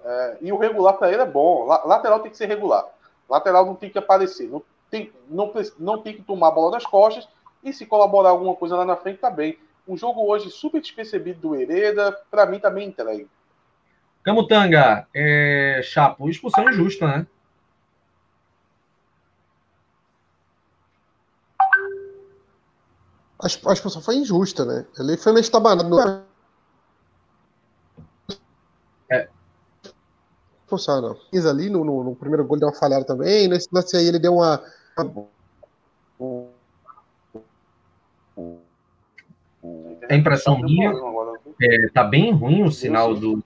É, e o regular para ele é bom. Lateral tem que ser regular. Lateral não tem que aparecer. Não tem, não, não tem que tomar a bola das costas. E se colaborar alguma coisa lá na frente, tá bem. Um jogo hoje super despercebido do Hereda, para mim também tá entregue. Camutanga, é, Chapo, expulsão injusta, né? A, expulsão foi injusta, né? Ele foi meio estabanado. Não. Fiz ali no, no, no, primeiro gol deu uma falhada também. Nesse lance aí ele deu uma. A impressão minha é, tá bem ruim o sinal do,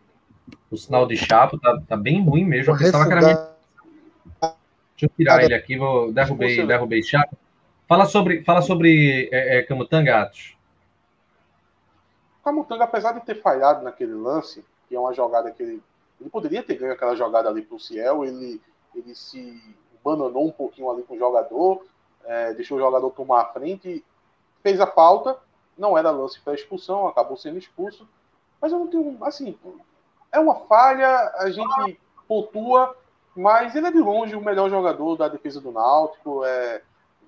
o sinal de chapo tá, tá bem ruim mesmo. Eu pensava que era minha... Deixa eu tirar ele aqui, vou derrubei, derrubei chapo. Fala sobre, fala sobre é, é, Camutanga, Atos. Camutanga, apesar de ter falhado naquele lance, que é uma jogada que ele, ele poderia ter ganho aquela jogada ali pro Ciel, ele, ele se bananou um pouquinho ali com o jogador, é, deixou o jogador tomar a frente, fez a falta, não era lance para expulsão, acabou sendo expulso, mas eu não tenho, assim, é uma falha, a gente pontua, mas ele é de longe o melhor jogador da defesa do Náutico. É,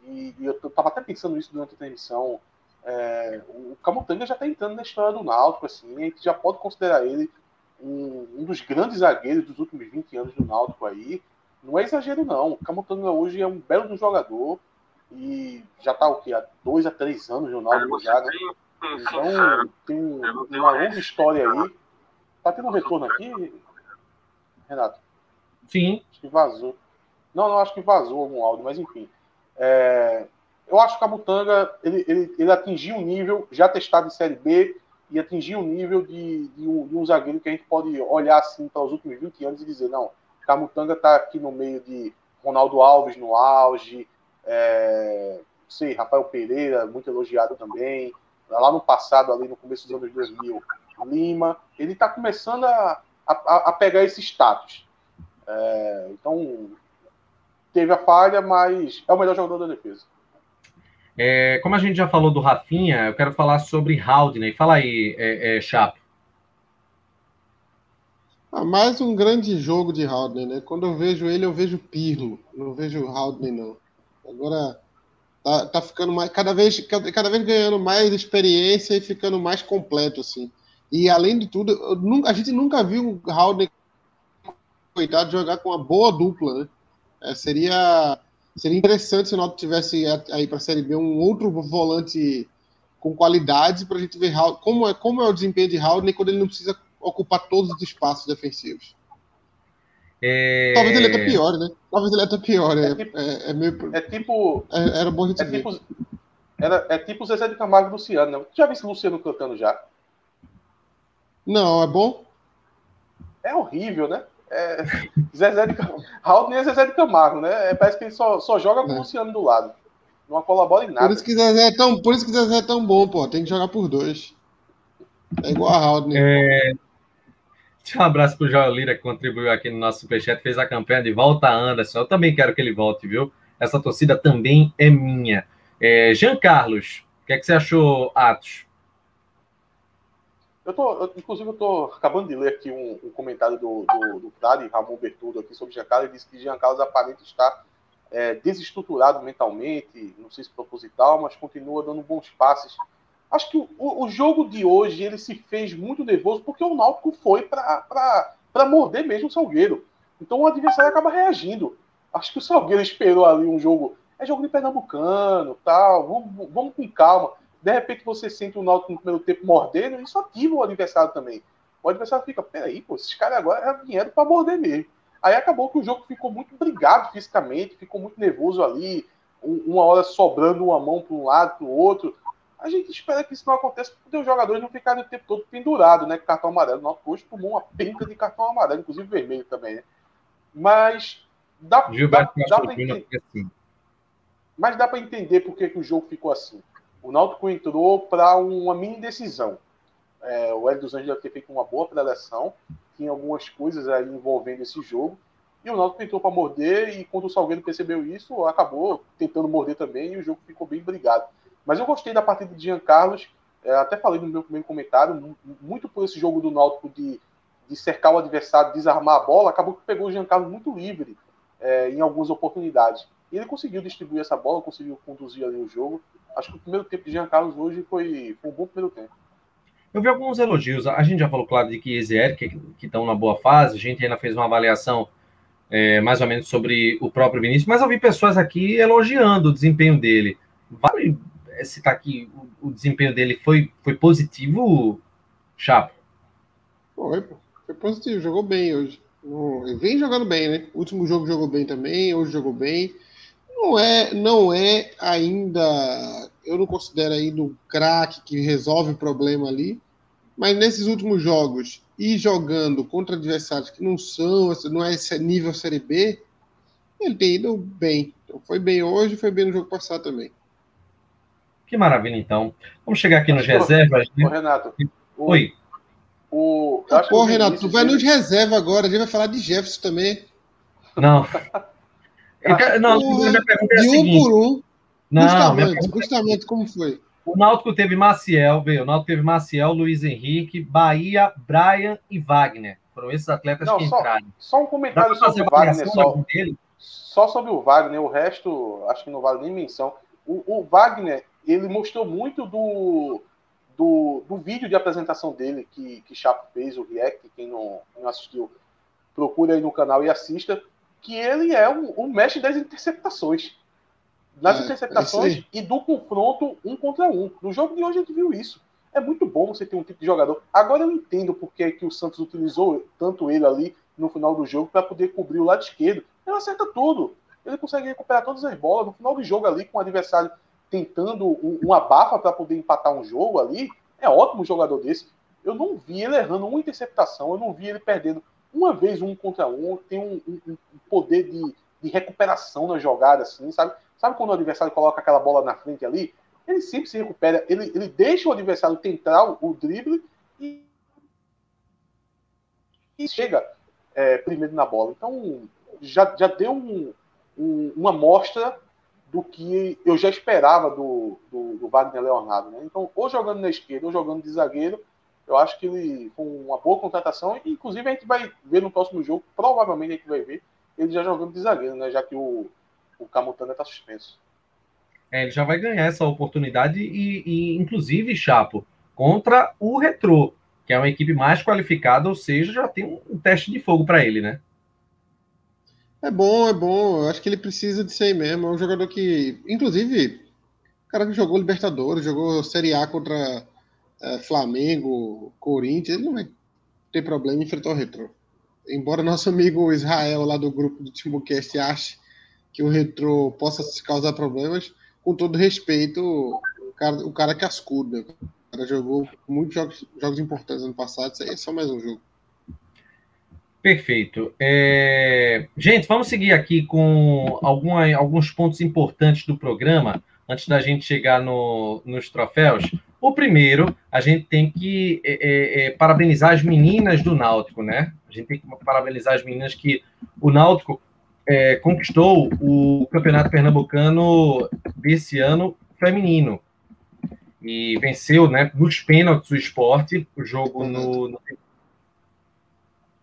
e, e eu estava até pensando isso durante a transmissão. É, o Camutanga já está entrando na história do Náutico, assim, a gente já pode considerar ele um, um, dos grandes zagueiros dos últimos 20 anos do Náutico aí. Não é exagero, não. O Camutanga hoje é um belo jogador e já está o quê? Há dois a três anos no Náutico já, né? Então tem uma longa história aí. Tá tendo um retorno aqui, Renato? Sim. Acho que vazou. Não, não, acho que vazou algum áudio, mas enfim. É, eu acho que a Mutanga ele, ele, ele atingiu um nível já testado em Série B e atingiu um nível de, de, um, de um zagueiro que a gente pode olhar assim para os últimos 20 anos e dizer: não, Camutanga está aqui no meio de Ronaldo Alves no auge, é, sei, Rafael Pereira, muito elogiado também. Lá no passado, ali no começo dos anos 2000, Lima, ele está começando a, a, a, pegar esse status. É, então, teve a falha, mas é o melhor jogador da defesa. É, como a gente já falou do Rafinha, eu quero falar sobre Haldney. Fala aí, é, é, Chapo. Ah, mais um grande jogo de Haldney, né? Quando eu vejo ele, eu vejo Pirlo. Não vejo Haldney, não. Agora tá, tá ficando mais. Cada vez, cada, cada vez ganhando mais experiência e ficando mais completo, assim. E além de tudo, nunca, a gente nunca viu o Howden coitado jogar com uma boa dupla, né? É, seria seria interessante se o Náutico tivesse aí para a Série B um outro volante com qualidade para a gente ver como é como é o desempenho de Howden quando ele não precisa ocupar todos os espaços defensivos. É... Talvez ele até pior, né? Talvez ele até pior. É, é, tipo, é, é meio... é tipo. É, era bom a gente é ver. Tipo, era, é tipo o Zezé de Camargo e Luciano, né? Já viu esse Luciano cantando já? Não, é bom? É horrível, né? É, Zezé de Camargo. Raul é Zezé de Camargo, né? É, parece que ele só, só joga com é. o Luciano do lado. Não colabora em nada. Por isso que Zezé é tão, por isso que Zezé é tão bom, pô. Tem que jogar por dois. É igual a Raul, né? É... Um abraço pro João Lira que contribuiu aqui no nosso superchat, fez a campanha de volta Anderson. Eu também quero que ele volte, viu? Essa torcida também é minha. É, Jean Carlos, o que, é que você achou, Atos? Eu tô, eu, inclusive, eu tô acabando de ler aqui um, um comentário do, do, do Ramon Bertudo, aqui sobre Giancarlo. Ele disse que Giancarlo aparenta estar é, desestruturado mentalmente, não sei se proposital, mas continua dando bons passes. Acho que o, o jogo de hoje ele se fez muito nervoso porque o Náutico foi para morder mesmo o Salgueiro. Então o adversário acaba reagindo. Acho que o Salgueiro esperou ali um jogo. É jogo de Pernambucano, tal. Vamos, vamos com calma. De repente você sente o Náutico no primeiro tempo mordendo, isso ativa o adversário também. O adversário fica, peraí, pô, esses caras agora vieram para morder mesmo. Aí acabou que o jogo ficou muito brigado fisicamente, ficou muito nervoso ali, uma hora sobrando uma mão para um lado, para o outro. A gente espera que isso não aconteça porque os jogadores não ficarem o tempo todo pendurados, né? Cartão amarelo. O Náutico hoje tomou uma penca de cartão amarelo, inclusive vermelho também, né? Mas dá, dá, dá para entender. Assim. Mas dá para entender por que, que o jogo ficou assim. O Náutico entrou para uma mini decisão. É, o Hélio dos Anjos deve ter feito uma boa preleção, tinha algumas coisas aí envolvendo esse jogo. E o Náutico entrou para morder e quando o Salgueiro percebeu isso, acabou tentando morder também e o jogo ficou bem brigado. Mas eu gostei da partida de Jean Carlos, é, até falei no meu primeiro comentário, muito por esse jogo do Náutico de de cercar o adversário, desarmar a bola, acabou que pegou o Giancarlo muito livre é, em algumas oportunidades. E ele conseguiu distribuir essa bola, conseguiu conduzir ali o jogo. Acho que o primeiro tempo de Giancarlo hoje foi, foi um bom primeiro tempo. Eu vi alguns elogios. A gente já falou, claro, de que Ezier, que estão na boa fase. A gente ainda fez uma avaliação é, mais ou menos sobre o próprio Vinícius, mas eu vi pessoas aqui elogiando o desempenho dele. Vale citar que o, o desempenho dele foi, foi positivo, Chapo? Foi. Foi positivo, jogou bem hoje. Vem jogando bem, né? O último jogo jogou bem também, hoje jogou bem. Não é, não é ainda, eu não considero ainda um craque que resolve o problema ali, mas nesses últimos jogos e jogando contra adversários que não são, não é esse nível Série B, ele tem ido bem. Então, foi bem hoje, foi bem no jogo passado também. Que maravilha, então. Vamos chegar aqui nos reservas. Né? Renato. Oi. O, pô, Renato, tu vai nos reserva agora, a gente vai falar de Jefferson também. Não. Não, minha pergunta é a de um por um. Não, justamente, justamente como foi? O Náutico teve Maciel, veio. O Náutico teve Maciel, Luiz Henrique, Bahia, Brian e Wagner. Foram esses atletas não, que só, entraram. Só um comentário sobre o Wagner. Só, só sobre o Wagner, o resto acho que não vale nem menção. O, o Wagner, ele mostrou muito do, do, do vídeo de apresentação dele que, que Chapo fez, o React, quem não, não assistiu, procure aí no canal e assista, que ele é um, um mestre das interceptações. Nas é, interceptações é e do confronto um contra um. No jogo de hoje a gente viu isso. É muito bom você ter um tipo de jogador. Agora eu entendo porque é que o Santos utilizou tanto ele ali no final do jogo para poder cobrir o lado esquerdo. Ele acerta tudo. Ele consegue recuperar todas as bolas. No final do jogo ali, com o adversário tentando um, um abafa para poder empatar um jogo ali, é ótimo um jogador desse. Eu não vi ele errando uma interceptação, eu não vi ele perdendo uma vez um contra um, tem um, um, um poder de, de, recuperação na jogada, assim, sabe? Sabe quando o adversário coloca aquela bola na frente ali? Ele sempre se recupera, ele, ele deixa o adversário tentar o, o drible e, e chega é, primeiro na bola. Então, já, já deu um, uma amostra do que eu já esperava do, do, do, Wagner Leonardo. Né? Então, ou jogando na esquerda, ou jogando de zagueiro, eu acho que ele foi uma boa contratação. E, inclusive, a gente vai ver no próximo jogo, provavelmente a gente vai ver ele já jogando de zagueiro, né? já que o, o Camutanga está suspenso. É, ele já vai ganhar essa oportunidade e, e, inclusive, Chapo, contra o Retrô, que é uma equipe mais qualificada, ou seja, já tem um, teste de fogo para ele, né? É bom, é bom. Eu acho que ele precisa de ser aí mesmo. É um jogador que, inclusive, o cara que jogou Libertadores, jogou Série A contra Flamengo, Corinthians, ele não vai ter problema em enfrentar o Retro. Embora nosso amigo Israel, lá do grupo do Timbucast, ache que o Retro possa causar problemas, com todo respeito, o cara, o cara é né? O cara jogou muitos jogos, jogos importantes ano passado, isso aí é só mais um jogo. Perfeito. É... Gente, vamos seguir aqui com alguma, alguns pontos importantes do programa, antes da gente chegar no, nos troféus. O primeiro, a gente tem que é, é, é, parabenizar as meninas do Náutico, né? A gente tem que parabenizar as meninas que o Náutico é, conquistou o Campeonato Pernambucano desse ano feminino. e venceu, né, nos pênaltis o esporte, o jogo no, no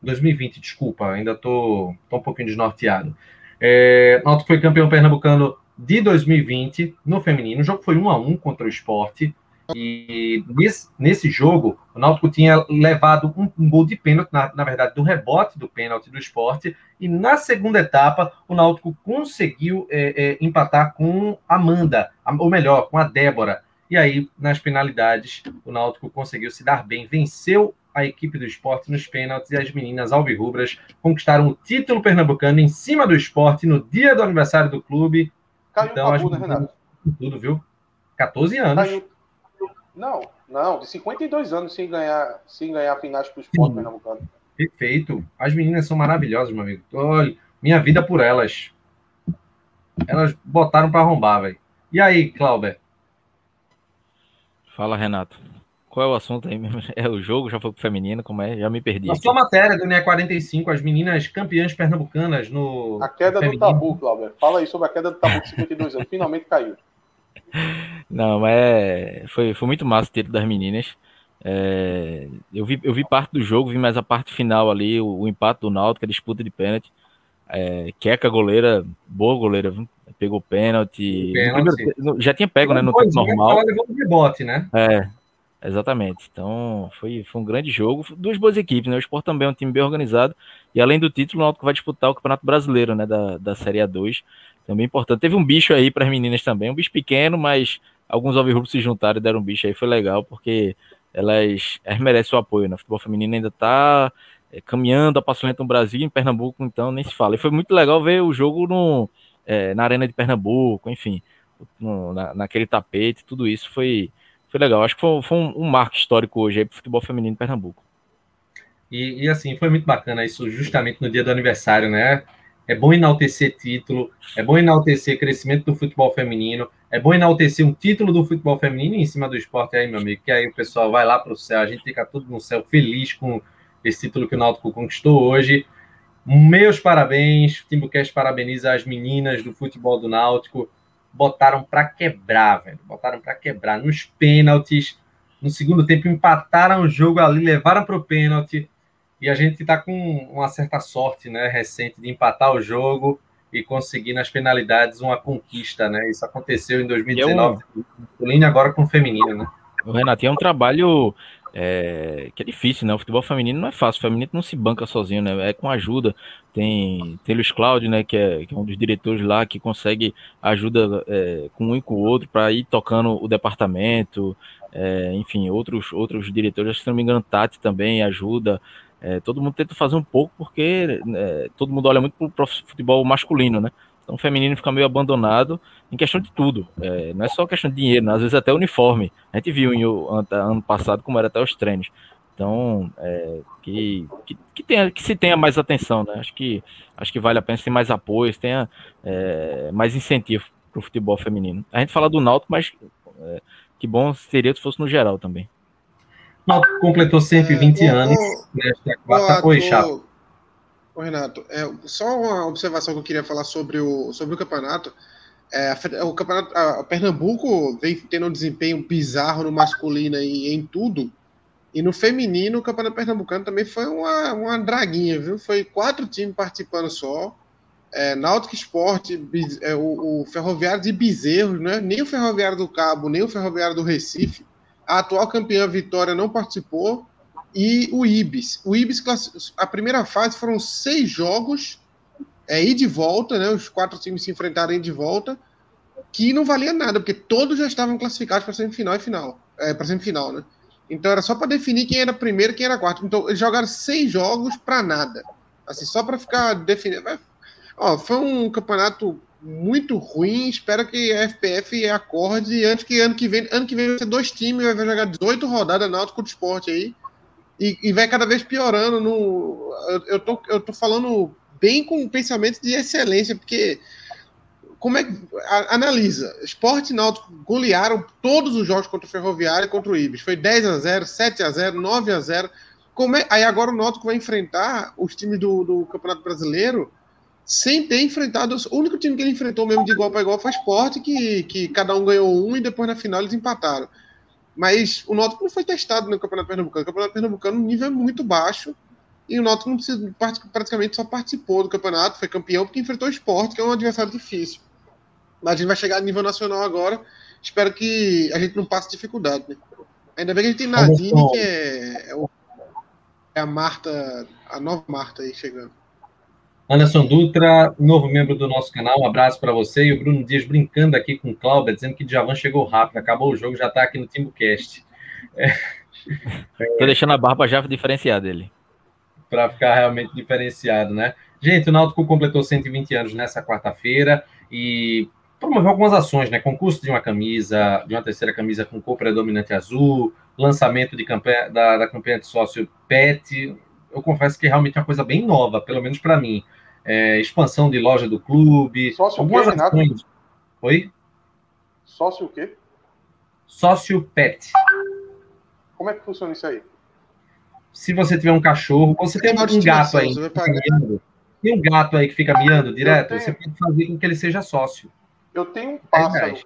2020, desculpa, ainda tô, tô um pouquinho desnorteado. É, Náutico foi campeão pernambucano de 2020 no feminino. O jogo foi 1 a 1 contra o esporte. E nesse, nesse jogo, o Náutico tinha levado um, um gol de pênalti, na, na, verdade, do rebote do pênalti do esporte. E na segunda etapa, o Náutico conseguiu é, é, empatar com a Amanda, ou melhor, com a Débora. E aí, nas penalidades, o Náutico conseguiu se dar bem, venceu a equipe do esporte nos pênaltis e as meninas alvirrubras conquistaram o título pernambucano em cima do esporte no dia do aniversário do clube. Caiu então, um tabu, né, Renato? Tudo, viu? 14 anos. Caiu. Não, não, de 52 anos sem ganhar, sem ganhar finais para o esporte pernambucano. Perfeito. As meninas são maravilhosas, meu amigo. Olha, minha vida por elas. Elas botaram para arrombar, velho. E aí, Clauber? Fala, Renato. Qual é o assunto aí mesmo? É o jogo? Já foi pro feminino? Como é? Já me perdi. A sua matéria do NE 45, as meninas campeãs pernambucanas no. A queda do tabu, Cláudio. Fala aí sobre a queda do tabu de 52 anos. Finalmente caiu. Não, mas foi, foi muito massa o título das meninas. É, eu, vi, eu vi parte do jogo, vi mais a parte final ali, o, o empate do Náutico, a disputa de pênalti. É, Queca, goleira, boa goleira, pegou pênalti. pênalti. já tinha pego, né? No tempo normal. Ela levou um rebote, né? É, Exatamente. Então, foi, foi um grande jogo. Duas boas equipes, né? O Sport também é um time bem organizado. E além do título, o Náutico vai disputar o Campeonato Brasileiro, né? Da, da Série A2. Também importante. Teve um bicho aí para as meninas também. Um bicho pequeno, mas alguns alvirrubos se juntaram e deram um bicho aí. Foi legal, porque elas, elas merecem o apoio, né? O futebol feminino ainda está é, caminhando a passo lento no Brasil em Pernambuco, então nem se fala. E foi muito legal ver o jogo no, é, na Arena de Pernambuco, enfim, no, na, naquele tapete, tudo isso foi foi legal. Acho que foi, foi um, um, marco histórico hoje aí para o futebol feminino em Pernambuco. E, e, assim, foi muito bacana isso justamente no dia do aniversário, né? É bom enaltecer título, é bom enaltecer crescimento do futebol feminino, é bom enaltecer um título do futebol feminino em cima do esporte aí, meu amigo, que aí o pessoal vai lá para o céu, a gente fica tudo no céu feliz com esse título que o Náutico conquistou hoje. Meus parabéns, Timbucast parabeniza as meninas do futebol do Náutico, botaram para quebrar, velho. Botaram para quebrar nos pênaltis. No segundo tempo empataram o jogo ali, levaram para o pênalti. E a gente está com uma certa sorte, né, recente de empatar o jogo e conseguir nas penalidades uma conquista, né? Isso aconteceu em 2019, é um... agora com o feminino, né? O Renato é um trabalho é, que é difícil, né? O futebol feminino não é fácil, o feminino não se banca sozinho, né? É com ajuda. Tem, tem Luiz Cláudio, né? Que é, que é um dos diretores lá que consegue ajuda é, com um e com o outro para ir tocando o departamento. É, enfim, outros, outros diretores, acho que se não me engano, Tati também ajuda. É, todo mundo tenta fazer um pouco porque é, todo mundo olha muito para o futebol masculino, né? Então o feminino fica meio abandonado em questão de tudo. É, não é só questão de dinheiro, né? às vezes até uniforme. A gente viu em, ano passado como era até os treinos. Então, é, que, que, que, tenha, que se tenha mais atenção, né? Acho que, acho que vale a pena ter mais apoio, tenha é, mais incentivo para o futebol feminino. A gente fala do Náutico, mas é, que bom seria se fosse no geral também. Náutico completou 120 é, anos nesta quarta. Oi, Chapo. Ô, Renato, é, só uma observação que eu queria falar sobre o, sobre o campeonato. É, o campeonato a, Pernambuco vem tendo um desempenho bizarro no masculino e em tudo. E no feminino, o campeonato pernambucano também foi uma, uma draguinha, viu? Foi quatro times participando só. É, Náutico Esporte, é, o, o, Ferroviário de Bezerros, né? nem o Ferroviário do Cabo, nem o Ferroviário do Recife. A atual campeã Vitória não participou e o Ibis. O Ibis, a primeira fase foram seis jogos, é, ir de volta, né? Os quatro times se enfrentarem de volta, que não valia nada, porque todos já estavam classificados para semifinal e final. É, para semifinal, né? Então era só para definir quem era primeiro e quem era quarto. Então eles jogaram seis jogos para nada. Assim, só para ficar definido. Ó, foi um campeonato muito ruim. Espero que a FPF acorde antes que ano que vem. Ano que vem vai ser dois times, vai jogar 18 rodadas náutico do esporte aí e, e vai cada vez piorando. No, eu, eu, tô, eu tô falando bem com um pensamento de excelência, porque como é que analisa? Esporte e Náutico golearam todos os jogos contra o Ferroviário e contra o Ibis. Foi 10 a 0, 7 a 0, 9 a 0. Como é, aí agora o Náutico vai enfrentar os times do, do Campeonato Brasileiro sem ter enfrentado. O único time que ele enfrentou mesmo de igual para igual foi o Esporte, que, que cada um ganhou um e depois na final eles empataram. Mas o Náutico não foi testado no Campeonato Pernambucano. O Campeonato Pernambucano, o nível é muito baixo. E o Náutico não praticamente só participou do campeonato, foi campeão porque enfrentou o esporte, que é um adversário difícil. Mas a gente vai chegar a nível nacional agora. Espero que a gente não passe dificuldade, né? Ainda bem que a gente tem Nadine, que é, é, é a Marta, a nova Marta aí chegando. Anderson Dutra, novo membro do nosso canal, um abraço para você. E o Bruno Dias brincando aqui com o Cláudio, dizendo que o Djavan chegou rápido, acabou o jogo, já está aqui no TimbuCast. É. Tô deixando a barba já diferenciar dele. Para ficar realmente diferenciado, né? Gente, o Náutico completou 120 anos nessa quarta-feira e promoveu algumas ações, né? Concurso de uma camisa, de uma terceira camisa com cor predominante azul, lançamento de campanha, da, da campanha de sócio PET, eu confesso que realmente é uma coisa bem nova, pelo menos para mim. É, expansão de loja do clube. Sócio o quê, Renato? Oi? Sócio o quê? Sócio pet. Como é que funciona isso aí? Se você tiver um cachorro, você tem um gato aí. Tem um gato aí que fica miando direto, tenho... você pode fazer com que ele seja sócio. Eu tenho um pássaro.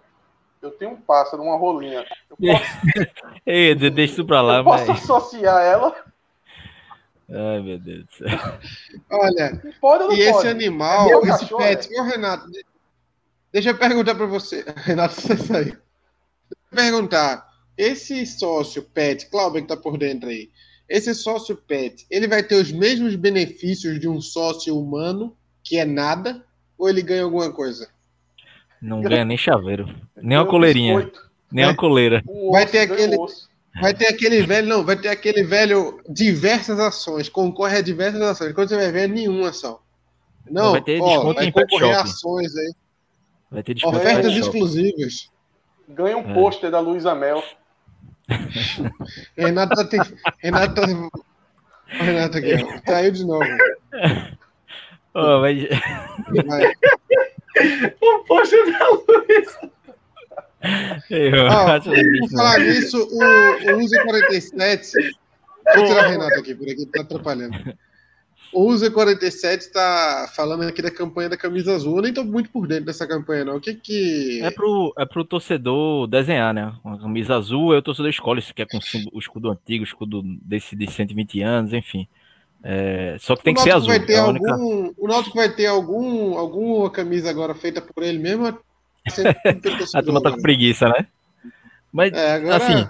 Eu tenho um pássaro, uma rolinha. Eu posso... Ei, deixa isso pra lá, Eu posso associar ela Ai, meu Deus do céu. Olha, pode e esse animal, é esse cachorro, pet, é? ô Renato, deixa eu perguntar para você. Renato, você saiu. Perguntar, esse sócio pet, Cláudio que tá por dentro aí, esse sócio pet, ele vai ter os mesmos benefícios de um sócio humano, que é nada, ou ele ganha alguma coisa? Não ganha nem chaveiro, nem uma coleirinha, nem uma coleira. Vai ter aquele... Vai ter aquele velho, não, vai ter aquele velho diversas ações, concorre a diversas ações. Quando você vai ver, nenhuma ação. Não, vai ter ó, vai concorrer a ações aí. Vai ter Ofertas exclusivas. Ganha um é. pôster da Luísa Mel. Renato tá. Te... Renato tá. Renato aqui, Saiu de novo. Oh, vai... vai. o pôster da Luísa. Eu ah, por falar nisso, o, o Uzi 47. Vou tirar o Renato aqui, por aqui, tá atrapalhando. O Uzi 47 está falando aqui da campanha da camisa azul. Eu nem tô muito por dentro dessa campanha, não. O que que. É pro, é pro torcedor desenhar, né? Uma camisa azul, aí o torcedor escolhe se quer com o escudo antigo, o escudo desse de 120 anos, enfim. É, só que tem que ser azul. Vai ter é algum, única... O Náutico vai ter algum, alguma camisa agora feita por ele mesmo? a turma tá com preguiça, né? Mas, é, agora... assim,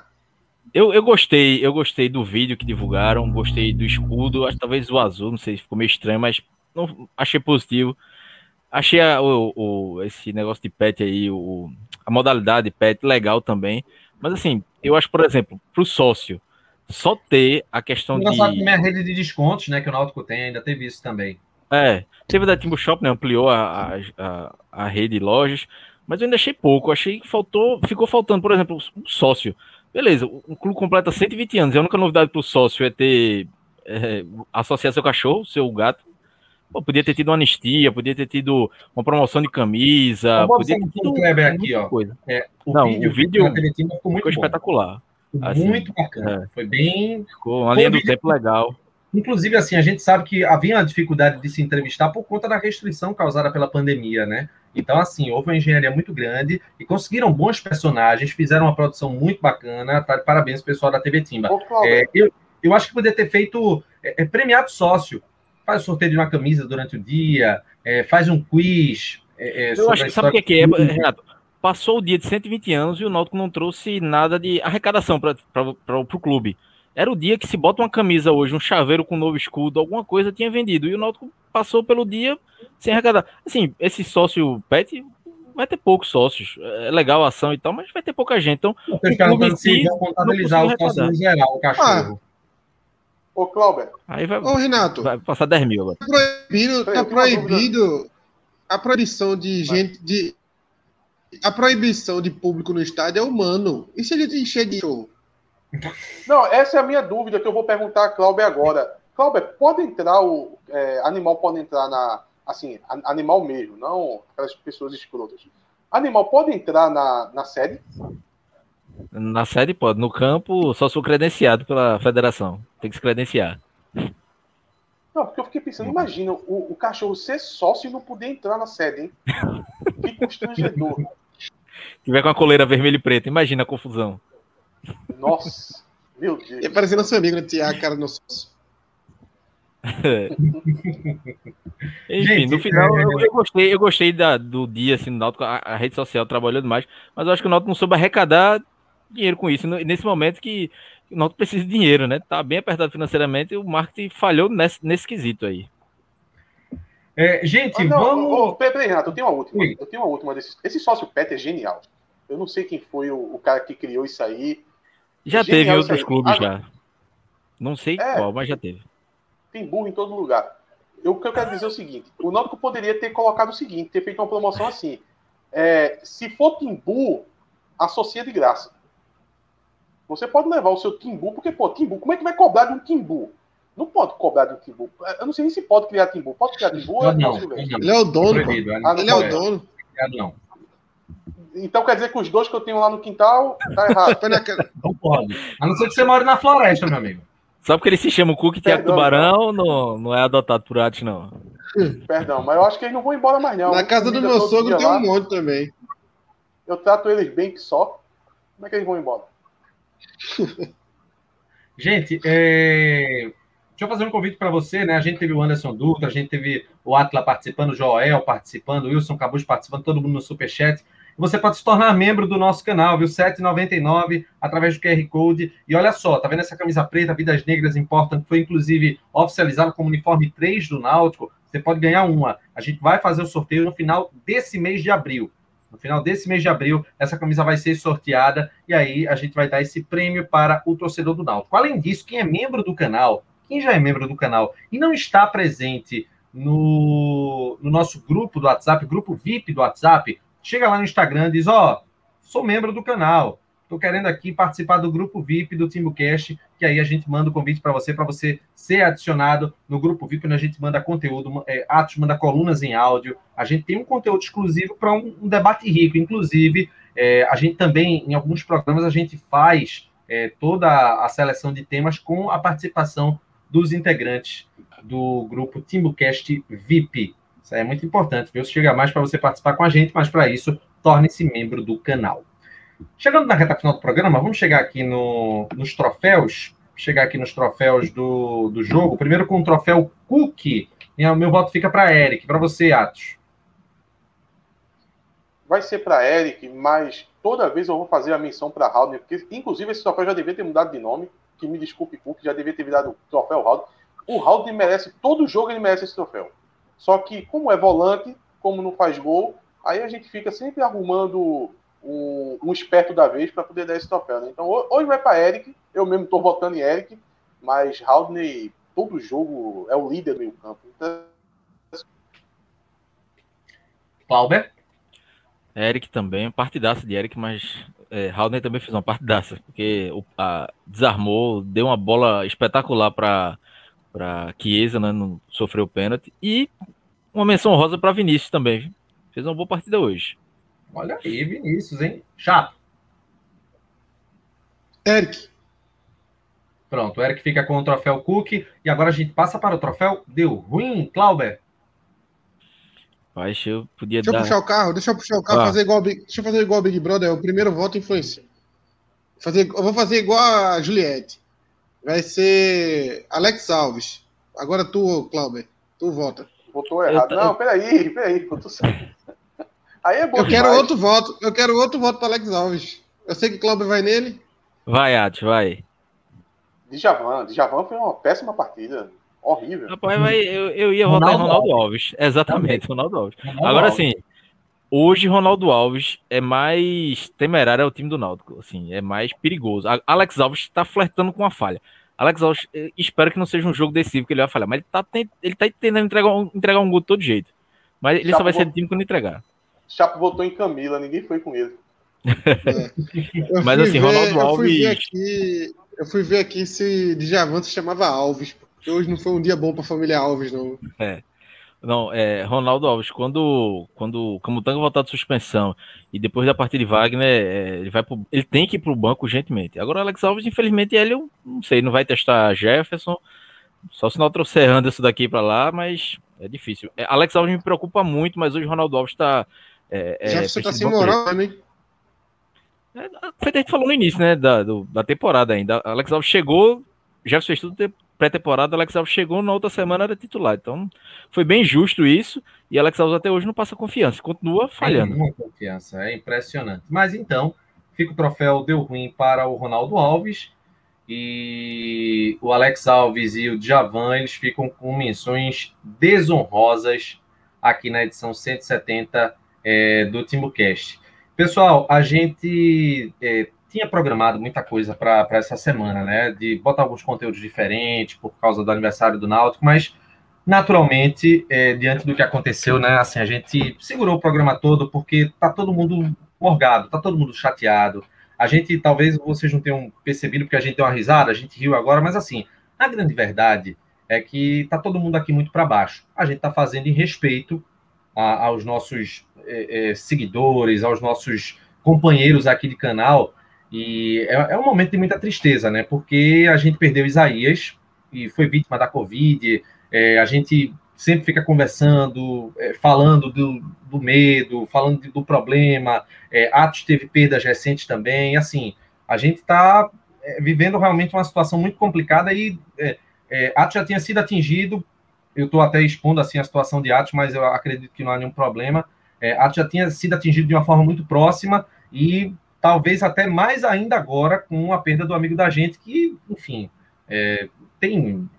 eu, eu gostei, eu gostei do vídeo que divulgaram, gostei do escudo, acho talvez o azul, não sei, ficou meio estranho, mas não, achei positivo. Achei a, o, o, esse negócio de pet aí, o, a modalidade pet legal também. Mas assim, eu acho, por exemplo, pro sócio, só ter a questão Engraçado de. a rede de descontos, né, que o Náutico tem, ainda teve isso também. É, teve da Timbo Shop, né, ampliou a, a, a, rede de lojas, mas eu ainda achei pouco. Achei que faltou, ficou faltando, por exemplo, um sócio. Beleza, o clube completa 120 anos. E a única novidade para o sócio é ter é, associar seu cachorro, seu gato. Pô, podia ter tido uma anistia, podia ter tido uma promoção de camisa. Podia ter tido Kleber aqui, ó. Coisa. É, o Não, vídeo, o vídeo ficou, ficou espetacular. Assim, muito bacana. É. Foi bem. Ficou uma linha do tempo legal. Inclusive, assim, a gente sabe que havia uma dificuldade de se entrevistar por conta da restrição causada pela pandemia, né? Então, assim, houve uma engenharia muito grande e conseguiram bons personagens, fizeram uma produção muito bacana. Tá? Parabéns, pessoal da TV Timba. É, eu, eu acho que poderia ter feito é, é, premiado sócio. Faz o sorteio de uma camisa durante o dia, é, faz um quiz. É, é, eu acho que sabe o que, que é, Renato? Passou o dia de 120 anos e o Náutico não trouxe nada de arrecadação para o clube. Era o dia que se bota uma camisa hoje, um chaveiro com um novo escudo, alguma coisa tinha vendido. E o Náutico passou pelo dia sem arrecadar. Assim, esse sócio pet vai ter poucos sócios. É legal a ação e tal, mas vai ter pouca gente. Então, o clube si, contabilizar os sócios em geral, o cachorro. Ah. Ô, Cláudio. Aí vai, Ô, Renato. Vai passar 10 mil agora. Tá proibido, tá proibido a proibição de gente de. A proibição de público no estádio é humano. E se a gente encher de show? Não, essa é a minha dúvida que eu vou perguntar a Cláudio agora. Cláudio, pode entrar o é, animal pode entrar na assim, animal mesmo, não aquelas pessoas escrotas. Animal pode entrar na, na sede? Na sede pode, no campo só sou credenciado pela federação. Tem que se credenciar. Não, porque eu fiquei pensando, imagina o, o cachorro ser sócio e não poder entrar na sede, hein? Que constrangedor. Se tiver com a coleira vermelha e preta, imagina a confusão. Nossa, meu Deus. E parecendo seu amigo, né? Tiago, cara, no sócio. Enfim, Gente, no final é- eu, eu gostei, eu gostei da, do dia assim, do Náutico, a, a rede social trabalhando mais, mas eu acho que o Náutico não soube arrecadar dinheiro com isso. no- Nesse momento que o Náutico precisa de dinheiro, né? Tá bem apertado financeiramente e o marketing falhou nesse, nesse quesito aí. É, gente, Ah, não, vamos. ô, peraí, Renato, eu tenho uma última. Oi. Eu tenho uma última desse. Esse sócio pet é genial. Eu não sei quem foi o, o cara que criou isso aí. Já Genial teve isso outros clubes Ah, já. Não sei É. qual, mas já teve. Tem burro em todo lugar. Eu, o que eu quero dizer é o seguinte: o Náutico poderia ter colocado o seguinte, ter feito uma promoção assim. É, se for Timbu, associa de graça. Você pode levar o seu Timbu, porque, pô, Timbu, como é que vai cobrar de um Timbu? Não pode cobrar de um Timbu. Eu não sei nem se pode criar Timbu. Pode criar Timbu é Não, possível? não, Ele é o dono, Ah, não Ele é o dono. Não, Então quer dizer que os dois que eu tenho lá no quintal tá errado. Não pode. A não ser que você more na floresta, meu amigo. Só porque ele se chama o Cook Thiago Perdão, Tubarão, não, não é adotado por Atos, não. Perdão, mas eu acho que eles não vão embora mais, não. Na casa do meu sogro tem lá. um monte também. Eu trato eles bem que só. Como é que eles vão embora? Gente, é, deixa eu fazer um convite para você, né? A gente teve o Anderson Dutra, a gente teve o Atla participando, o Joel participando, o Wilson Cabuz participando, todo mundo no Superchat. Você pode se tornar membro do nosso canal, viu? R$ 7,99 através do QR Code. E olha só, tá vendo essa camisa preta, Vidas Negras Importam, que foi inclusive oficializada como uniforme 3 do Náutico? Você pode ganhar uma. A gente vai fazer o sorteio no final desse mês de abril. No final desse mês de abril, essa camisa vai ser sorteada e aí a gente vai dar esse prêmio para o torcedor do Náutico. Além disso, quem é membro do canal, quem já é membro do canal e não está presente no, no nosso grupo do WhatsApp, grupo VIP do WhatsApp, chega lá no Instagram e diz: Ó, sou membro do canal, estou querendo aqui participar do grupo VIP do TimbuCast, que aí a gente manda o convite para você, para você ser adicionado no grupo VIP, onde a gente manda conteúdo, é, Atos manda colunas em áudio, a gente tem um conteúdo exclusivo para um, um debate rico, inclusive. É, a gente também, em alguns programas, a gente faz é, toda a seleção de temas com a participação dos integrantes do grupo TimbuCast VIP. Isso é muito importante, viu? Chega mais para você participar com a gente, mas para isso, torne-se membro do canal. Chegando na reta final do programa, vamos chegar aqui no, nos troféus. Chegar aqui nos troféus do, do jogo. Primeiro com o troféu Cook. O meu voto fica para Eric. Para você, Atos. Vai ser para Eric, mas toda vez eu vou fazer a menção para Haldner, porque inclusive esse troféu já devia ter mudado de nome. Que me desculpe, Cook, já devia ter virado o troféu Haldner. O Haldner merece, todo jogo ele merece esse troféu. Só que, como é volante, como não faz gol, aí a gente fica sempre arrumando um, um esperto da vez para poder dar esse troféu. Né? Então, hoje vai para Eric, eu mesmo estou votando em Eric, mas Haldner, todo jogo, é o líder do meio campo. Então, Clauber? Eric também, partidaça de Eric, mas é, Haldner também fez uma partidaça, porque o, a, desarmou, deu uma bola espetacular para para Chiesa, né, não sofreu pênalti, e uma menção rosa para Vinícius também, viu? fez uma boa partida hoje. Olha aí, Vinícius, hein? Chato. Eric. Pronto, o Eric fica com o troféu Cook. E agora a gente passa para o troféu Deu Ruim, Clauber. Mas eu podia Deixa eu dar. puxar o carro, deixa eu puxar o carro, Ah. fazer igual deixa eu fazer igual ao Big Brother, é o primeiro voto influencia. Fazer, eu vou fazer igual a Juliette. Vai ser Alex Alves. Agora tu, Clauber, tu vota. votou errado. Eu- Não, peraí, peraí, votou certo. Aí é bom Eu quero demais. outro voto, eu quero outro voto para Alex Alves. Eu sei que Clauber vai nele. Vai, Atos, vai. Djavan. Djavan foi uma péssima partida. Horrível. Rapaz, vai, eu, eu ia votar Ronaldo Ronaldo Alves. Exatamente, Ronaldo Alves. Ronaldo Agora Alves. sim, hoje Ronaldo Alves é mais temerário ao time do Náutico, assim, é mais perigoso. A- Alex Alves está flertando com uma falha. Alex Alves, eh, espero que não seja um jogo decisivo que ele vai falhar, mas ele tá, ele tá tentando entregar um, entregar um gol de todo jeito. Mas ele só Chapo vai ser do time quando entregar. Chapo votou em Camila, ninguém foi com ele. Eu Mas assim, ver- Ronaldo eu fui ver Alves- aqui, eu fui ver aqui se Djavan se chamava Alves, porque hoje não foi um dia bom para a família Alves, não. Não, é, Ronaldo Alves, quando, quando o Camutanga voltar de suspensão e depois da partida de Wagner, é, ele, vai pro- ele tem que ir pro banco urgentemente. Agora o Alex Alves, infelizmente, ele, eu não sei, não vai testar Jefferson, só se não trouxer Anderson daqui para lá, mas é difícil. É, Alex Alves me preocupa muito, mas hoje o Ronaldo Alves está. É, é, Já você tá precisa sem moral, né? É, foi a gente falou no início, né, da, do, da temporada ainda. Alex Alves chegou, já fez tudo pré-temporada, Alex Alves chegou, na outra semana era titular. Então, foi bem justo isso, e Alex Alves até hoje não passa confiança, continua falhando. Não confiança, é impressionante. Mas então, fica o troféu deu ruim para o Ronaldo Alves, e o Alex Alves e o Djavan, eles ficam com menções desonrosas aqui na edição 170 é, do TimbuCast. Pessoal, a gente é, tinha programado muita coisa para essa semana, né? De botar alguns conteúdos diferentes por causa do aniversário do Náutico, mas naturalmente, é, diante do que aconteceu, né? Assim, a gente segurou o programa todo porque tá todo mundo morgado, tá todo mundo chateado. A gente, talvez vocês não tenham percebido, porque a gente deu uma risada, a gente riu agora, mas assim, a grande verdade é que tá todo mundo aqui muito para baixo. A gente tá fazendo em respeito a, aos nossos é, é, seguidores, aos nossos companheiros aqui de canal, e é, é, um momento de muita tristeza, né? Porque a gente perdeu Isaías e foi vítima da Covid. É, a gente sempre fica conversando, é, falando do, do, medo, falando do problema. É, Atos teve perdas recentes também. Assim, a gente está é, vivendo realmente uma situação muito complicada e é, Atos já tinha sido atingido. Eu estou até expondo assim a situação de Atos, mas eu acredito que não há nenhum problema. Atos já tinha sido atingido de uma forma muito próxima e talvez até mais ainda agora com a perda do amigo da gente, que, enfim, é, tem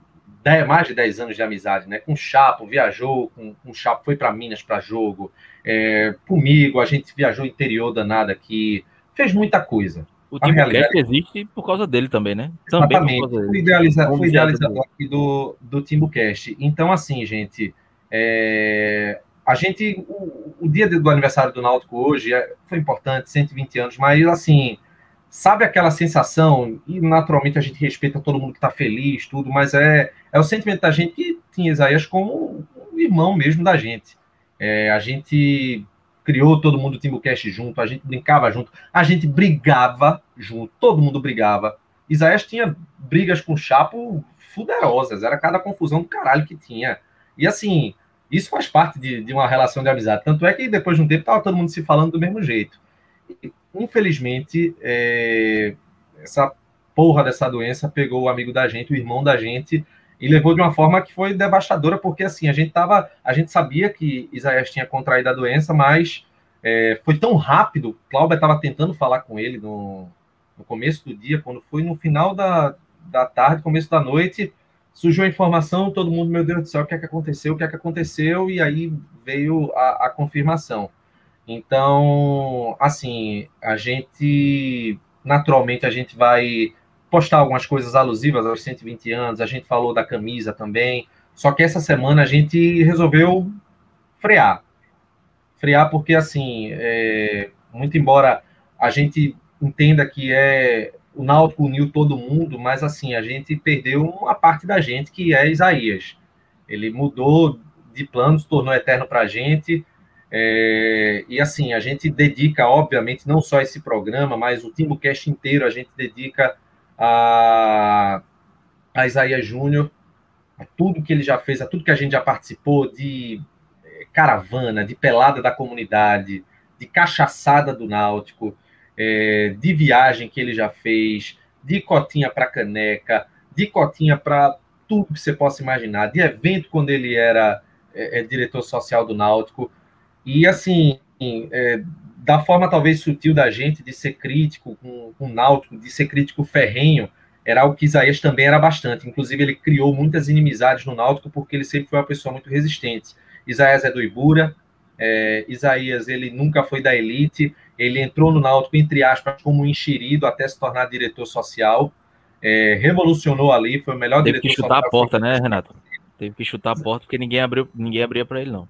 mais de 10 anos de amizade, né? Com o Chapo, viajou, com, com o Chapo foi para Minas para jogo, é, comigo, a gente viajou interior danado aqui, fez muita coisa. O time realidade... existe por causa dele também, né? Também Exatamente. Fui, idealiza... Fui idealizador aqui do, do Timbucast. Então, assim, gente, é, a gente, o, o, dia do aniversário do Náutico hoje é, foi importante, 120 anos, mas assim, sabe aquela sensação, e naturalmente a gente respeita todo mundo que está feliz, tudo, mas é, é o sentimento da gente que tinha Isaías como um irmão mesmo da gente. É, a gente criou todo mundo o Timbucast junto, a gente brincava junto, a gente brigava junto, todo mundo brigava. Isaías tinha brigas com o Chapo fuderosas, era cada confusão do caralho que tinha. E assim, isso faz parte de, de uma relação de amizade. Tanto é que depois de um tempo estava todo mundo se falando do mesmo jeito. E, infelizmente, é, essa porra dessa doença pegou o amigo da gente, o irmão da gente, e levou de uma forma que foi devastadora, porque assim, a gente tava, a gente sabia que Isaías tinha contraído a doença, mas é, foi tão rápido. Cláudia estava tentando falar com ele no, no começo do dia, quando foi no final da, da tarde, começo da noite, surgiu a informação, todo mundo, meu Deus do céu, o que é que aconteceu, o que é que aconteceu, e aí veio a, a confirmação. Então, assim, a gente, naturalmente, a gente vai postar algumas coisas alusivas aos 120 anos, a gente falou da camisa também, só que essa semana a gente resolveu frear. Frear porque, assim, é, muito embora a gente entenda que é o Náutico uniu todo mundo, mas assim, a gente perdeu uma parte da gente que é Isaías. Ele mudou de planos, tornou eterno para a gente. É, e assim, a gente dedica, obviamente, não só esse programa, mas o Timbucast inteiro a gente dedica a, a Isaías Júnior, a tudo que ele já fez, a tudo que a gente já participou de é, caravana, de pelada da comunidade, de cachaçada do Náutico, é, de viagem que ele já fez, de cotinha para caneca, de cotinha para tudo que você possa imaginar, de evento quando ele era é, é diretor social do Náutico. E assim, é, da forma talvez sutil da gente de ser crítico com, com o Náutico, de ser crítico ferrenho, era algo que Isaías também era bastante. Inclusive, ele criou muitas inimizades no Náutico porque ele sempre foi uma pessoa muito resistente. Isaías é do Ibura, é, Isaías ele nunca foi da elite, ele entrou no Náutico, entre aspas, como enxerido até se tornar diretor social. É, revolucionou ali, foi o melhor Teve diretor que chutar a porta, né, Renato? Teve que chutar a porta porque ninguém abriu, ninguém abria para ele, não.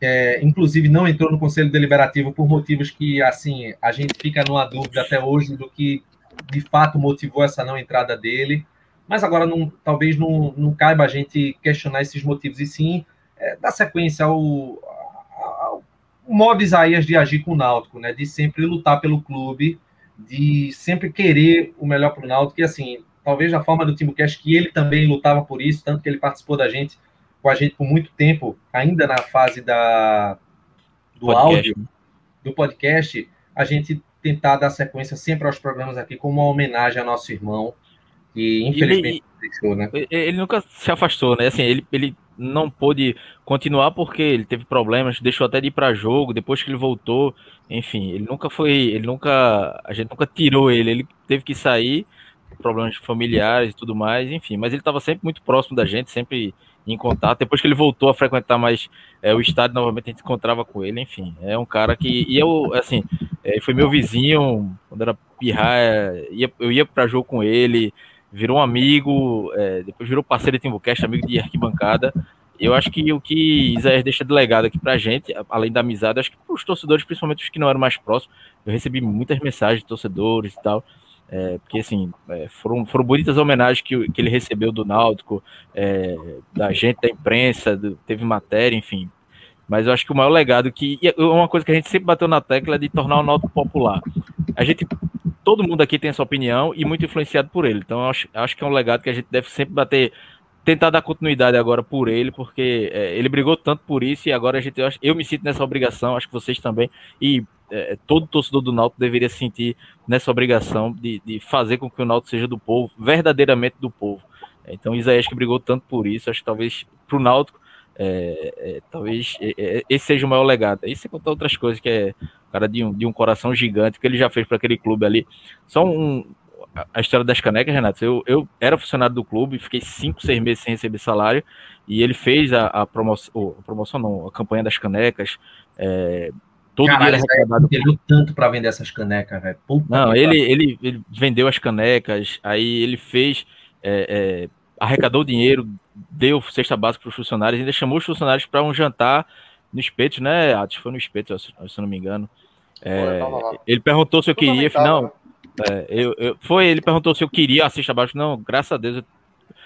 É, inclusive não entrou no Conselho Deliberativo por motivos que, assim, a gente fica numa dúvida até hoje do que de fato motivou essa não entrada dele. Mas agora não, talvez não, não caiba a gente questionar esses motivos, e sim é, dar sequência ao, o modo Isaías de agir com o Náutico, né? De sempre lutar pelo clube, de sempre querer o melhor para o Náutico, e assim, talvez da forma do Timbucast, que ele também lutava por isso, tanto que ele participou da gente, com a gente por muito tempo, ainda na fase da, do podcast. áudio, do podcast, a gente tentar dar sequência sempre aos programas aqui como uma homenagem ao nosso irmão, que infelizmente né? Ele nunca se afastou, né? Assim, ele, ele não pôde continuar porque ele teve problemas, deixou até de ir para jogo, depois que ele voltou, enfim, ele nunca foi, ele nunca, a gente nunca tirou ele, ele teve que sair, problemas familiares e tudo mais, enfim, mas ele estava sempre muito próximo da gente, sempre em contato. Depois que ele voltou a frequentar mais é, o estádio, novamente a gente encontrava com ele. Enfim, é um cara que. E eu, assim, é, foi meu vizinho, quando era pirrar, ia, eu ia para jogo com ele, virou um amigo, é, depois virou parceiro de Timbucast, amigo de arquibancada. Eu acho que o que Isaías deixa de legado aqui pra gente, além da amizade, acho que os torcedores, principalmente os que não eram mais próximos, eu recebi muitas mensagens de torcedores e tal. É, porque assim, é, foram, foram bonitas homenagens que, que ele recebeu do Náutico, é, da gente, da imprensa, do, teve matéria, enfim. Mas eu acho que o maior legado que. uma coisa que a gente sempre bateu na tecla é de tornar o Náutico popular. A gente. Todo mundo aqui tem essa opinião e muito influenciado por ele. Então, acho, acho que é um legado que a gente deve sempre bater tentar dar continuidade agora por ele, porque é, ele brigou tanto por isso e agora a gente, eu, eu, me sinto nessa obrigação, acho que vocês também, e é, todo torcedor do Náutico deveria se sentir nessa obrigação de, de fazer com que o Náutico seja do povo, verdadeiramente do povo. Então, Isaías que brigou tanto por isso, acho que talvez para o Náutico, é, é, talvez é, é, esse seja o maior legado. Aí você contar outras coisas, que é cara de um, de um coração gigante, que ele já fez para aquele clube ali. Só um, a história das canecas, Renato, eu, eu era funcionário do clube, fiquei cinco, seis meses sem receber salário, e ele fez a, a promoção, a promoção não, a campanha das canecas, é, Todo Caralho, dia. Ele deu tanto para vender essas canecas, velho. Não, ele, ele, ele, vendeu as canecas, aí ele fez. É, é, arrecadou dinheiro, deu cesta básica para os funcionários, ainda chamou os funcionários para um jantar no espeto, né? Acho que foi no espeto, se eu não me engano. É, ele perguntou se eu queria, não. Né? É, eu, eu, foi, ele perguntou se eu queria a cesta básica. Não, graças a Deus eu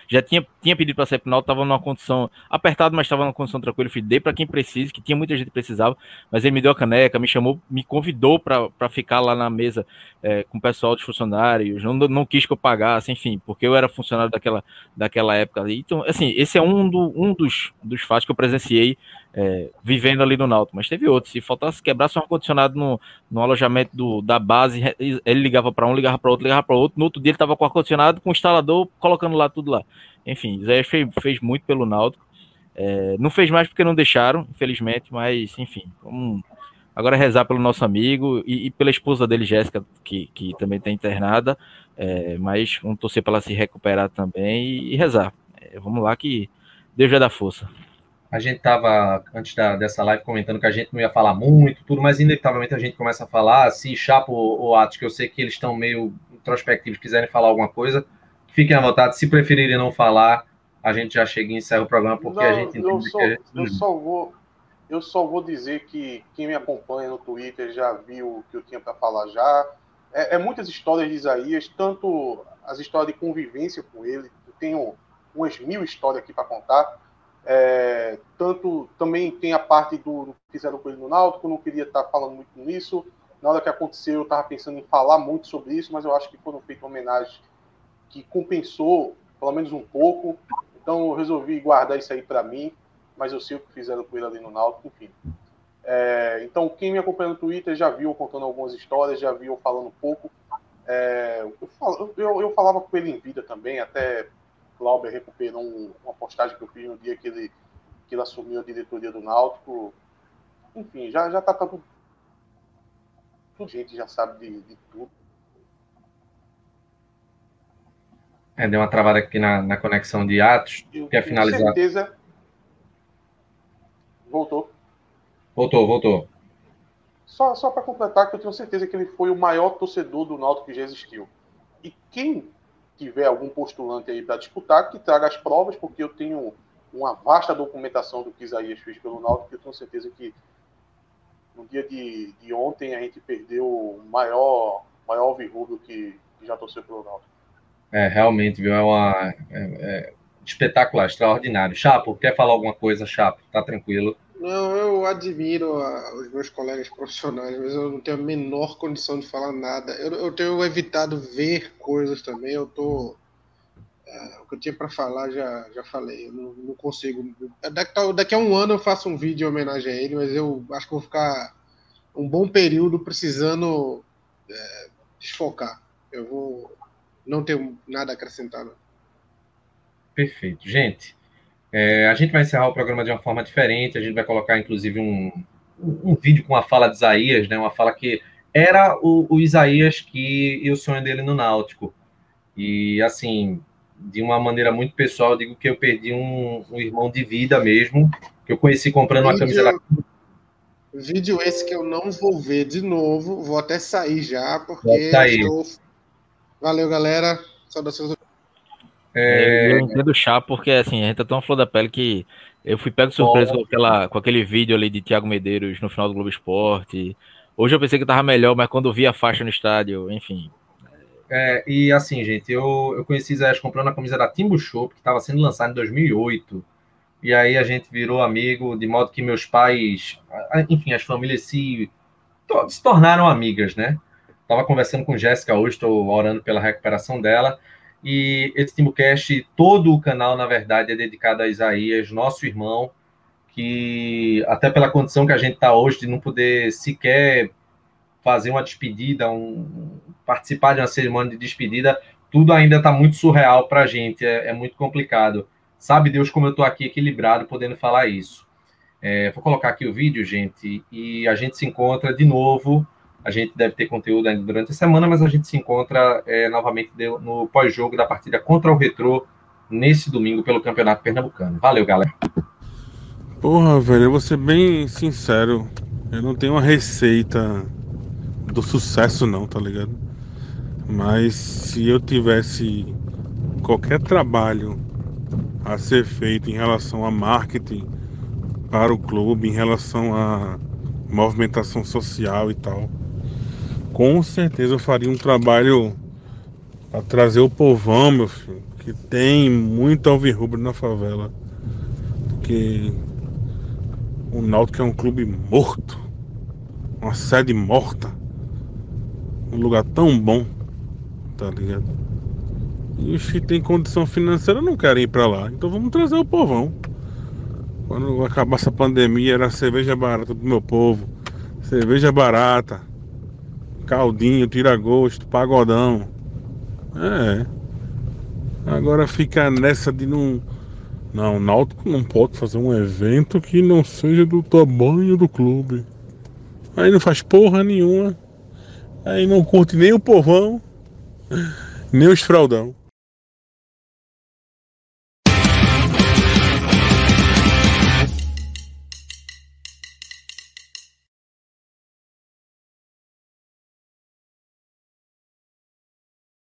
já tinha, tinha pedido para pro Náutico, estava numa condição apertada, mas estava numa condição tranquila. Eu dei para quem precisa, que tinha muita gente que precisava, mas ele me deu a caneca, me chamou, me convidou para ficar lá na mesa é, com o pessoal dos funcionários, não, não quis que eu pagasse, enfim, porque eu era funcionário daquela, daquela época. Então, assim, esse é um, do, um dos, dos fatos que eu presenciei é, vivendo ali no Náutico, mas teve outros. Se faltasse quebrar um ar-condicionado no, no alojamento do, da base, ele ligava para um, ligava para outro, ligava para outro. No outro dia ele estava com ar-condicionado, com o instalador, colocando lá tudo lá. Enfim, Zé fez, fez muito pelo Náutico. É, não fez mais porque não deixaram, infelizmente, mas enfim, vamos agora rezar pelo nosso amigo e, e pela esposa dele, Jéssica, que, que também está internada, é, mas vamos torcer para ela se recuperar também e, e rezar. É, vamos lá que Deus já dá força a gente estava, antes da, dessa live, comentando que a gente não ia falar muito, tudo, mas inevitavelmente a gente começa a falar. Se Chapo ou Atos, que eu sei que eles estão meio introspectivos, quiserem falar alguma coisa, fiquem à vontade. Se preferirem não falar, a gente já chega e encerra o programa, porque não, a gente entende eu só, que gente... eu só vou Eu só vou dizer que quem me acompanha no Twitter já viu o que eu tinha para falar já. É, é, muitas histórias de Isaías, tanto as histórias de convivência com ele, eu tenho umas mil histórias aqui para contar é, tanto também tem a parte do, que fizeram com ele no Náutico, não queria estar falando muito nisso. Na hora que aconteceu, eu estava pensando em falar muito sobre isso, mas eu acho que foram feitas homenagens que compensou, pelo menos um pouco. Então eu resolvi guardar isso aí para mim, mas eu sei o que fizeram com ele ali no Náutico, enfim. É, então, quem me acompanha no Twitter já viu contando algumas histórias, já viu falando um pouco. É, eu, eu, eu, falava com ele em vida também, até Glauber recuperou um, uma postagem que eu fiz no dia que ele, que ele assumiu a diretoria do Náutico. Enfim, já, já tá tudo. Tudo gente já sabe de, de tudo. É, deu uma travada aqui na, na conexão de Atos. Eu, Quer finalizar? Com certeza. Voltou. Voltou, voltou. Só, só para completar, que eu tenho certeza que ele foi o maior torcedor do Náutico que já existiu. E quem tiver algum postulante aí para disputar, que traga as provas, porque eu tenho uma vasta documentação do que Isaías fez pelo Náutico, que eu tenho certeza que no dia de, de ontem a gente perdeu o maior, maior virrúbio que, que já torceu pelo Náutico. É, realmente, viu? É uma. É, é espetacular, extraordinário. Chapo, quer falar alguma coisa, Chapo? Tá tranquilo. Não, eu admiro a, os meus colegas profissionais, mas eu não tenho a menor condição de falar nada. Eu, eu tenho evitado ver coisas também. Eu tô. É, o que eu tinha para falar já, já falei. Eu não, não consigo. Daqui, daqui, a um ano eu faço um vídeo em homenagem a ele, mas eu acho que vou ficar um bom período precisando é, desfocar. Eu vou não tenho nada a acrescentar. Não. Perfeito. Gente, é, a gente vai encerrar o programa de uma forma diferente. A gente vai colocar, inclusive, um, um vídeo com a fala de Isaías, né? Uma fala que era o, o Isaías que e o sonho dele no Náutico. E, assim, de uma maneira muito pessoal, eu digo que eu perdi um, um irmão de vida mesmo, que eu conheci comprando vídeo, uma camisa da... Vídeo esse que eu não vou ver de novo, vou até sair já, porque estou... Valeu, galera. Saudações. É... Eu entendo o chá, porque assim, a gente tá tão flor da pele que eu fui pego surpresa com, aquela, com aquele vídeo ali de Thiago Medeiros no final do Globo Esporte. Hoje eu pensei que tava melhor, mas quando eu vi a faixa no estádio, enfim, é, e assim, gente, eu, eu conheci Isaías comprando a camisa da Timbu Shop, que estava sendo lançada em 2008. E aí a gente virou amigo, de modo que meus pais, enfim, as famílias se, se tornaram amigas, né? Tava conversando com Jéssica hoje, estou orando pela recuperação dela. E esse TimbuCast, todo o canal, na verdade, é dedicado a Isaías, nosso irmão, que até pela condição que a gente está hoje de não poder sequer fazer uma despedida, um, participar de uma cerimônia de despedida, tudo ainda está muito surreal para a gente, é, é, muito complicado. Sabe Deus como eu estou aqui equilibrado podendo falar isso. É, vou colocar aqui o vídeo, gente, e a gente se encontra de novo. A gente deve ter conteúdo ainda durante a semana, mas a gente se encontra é, novamente no pós-jogo da partida contra o Retrô nesse domingo pelo Campeonato Pernambucano. Valeu, galera. Porra, velho, eu vou ser bem sincero. Eu não tenho uma receita do sucesso não, tá ligado? Mas se eu tivesse qualquer trabalho a ser feito em relação a marketing para o clube, em relação a movimentação social e tal, com certeza eu faria um trabalho para trazer o povão, meu filho, que tem muito alvirrubro na favela. Porque o Náutico é um clube morto, uma sede morta um lugar tão bom, tá ligado? E os que tem condição financeira não querem ir pra lá. Então vamos trazer o povão. Quando acabar essa pandemia, era cerveja barata pro meu povo. Cerveja barata. Caldinho, tira-gosto, pagodão. É. Agora fica nessa de não. Não, o Náutico não pode fazer um evento que não seja do tamanho do clube. Aí não faz porra nenhuma. Aí não curte nem o povão, nem os fraldão.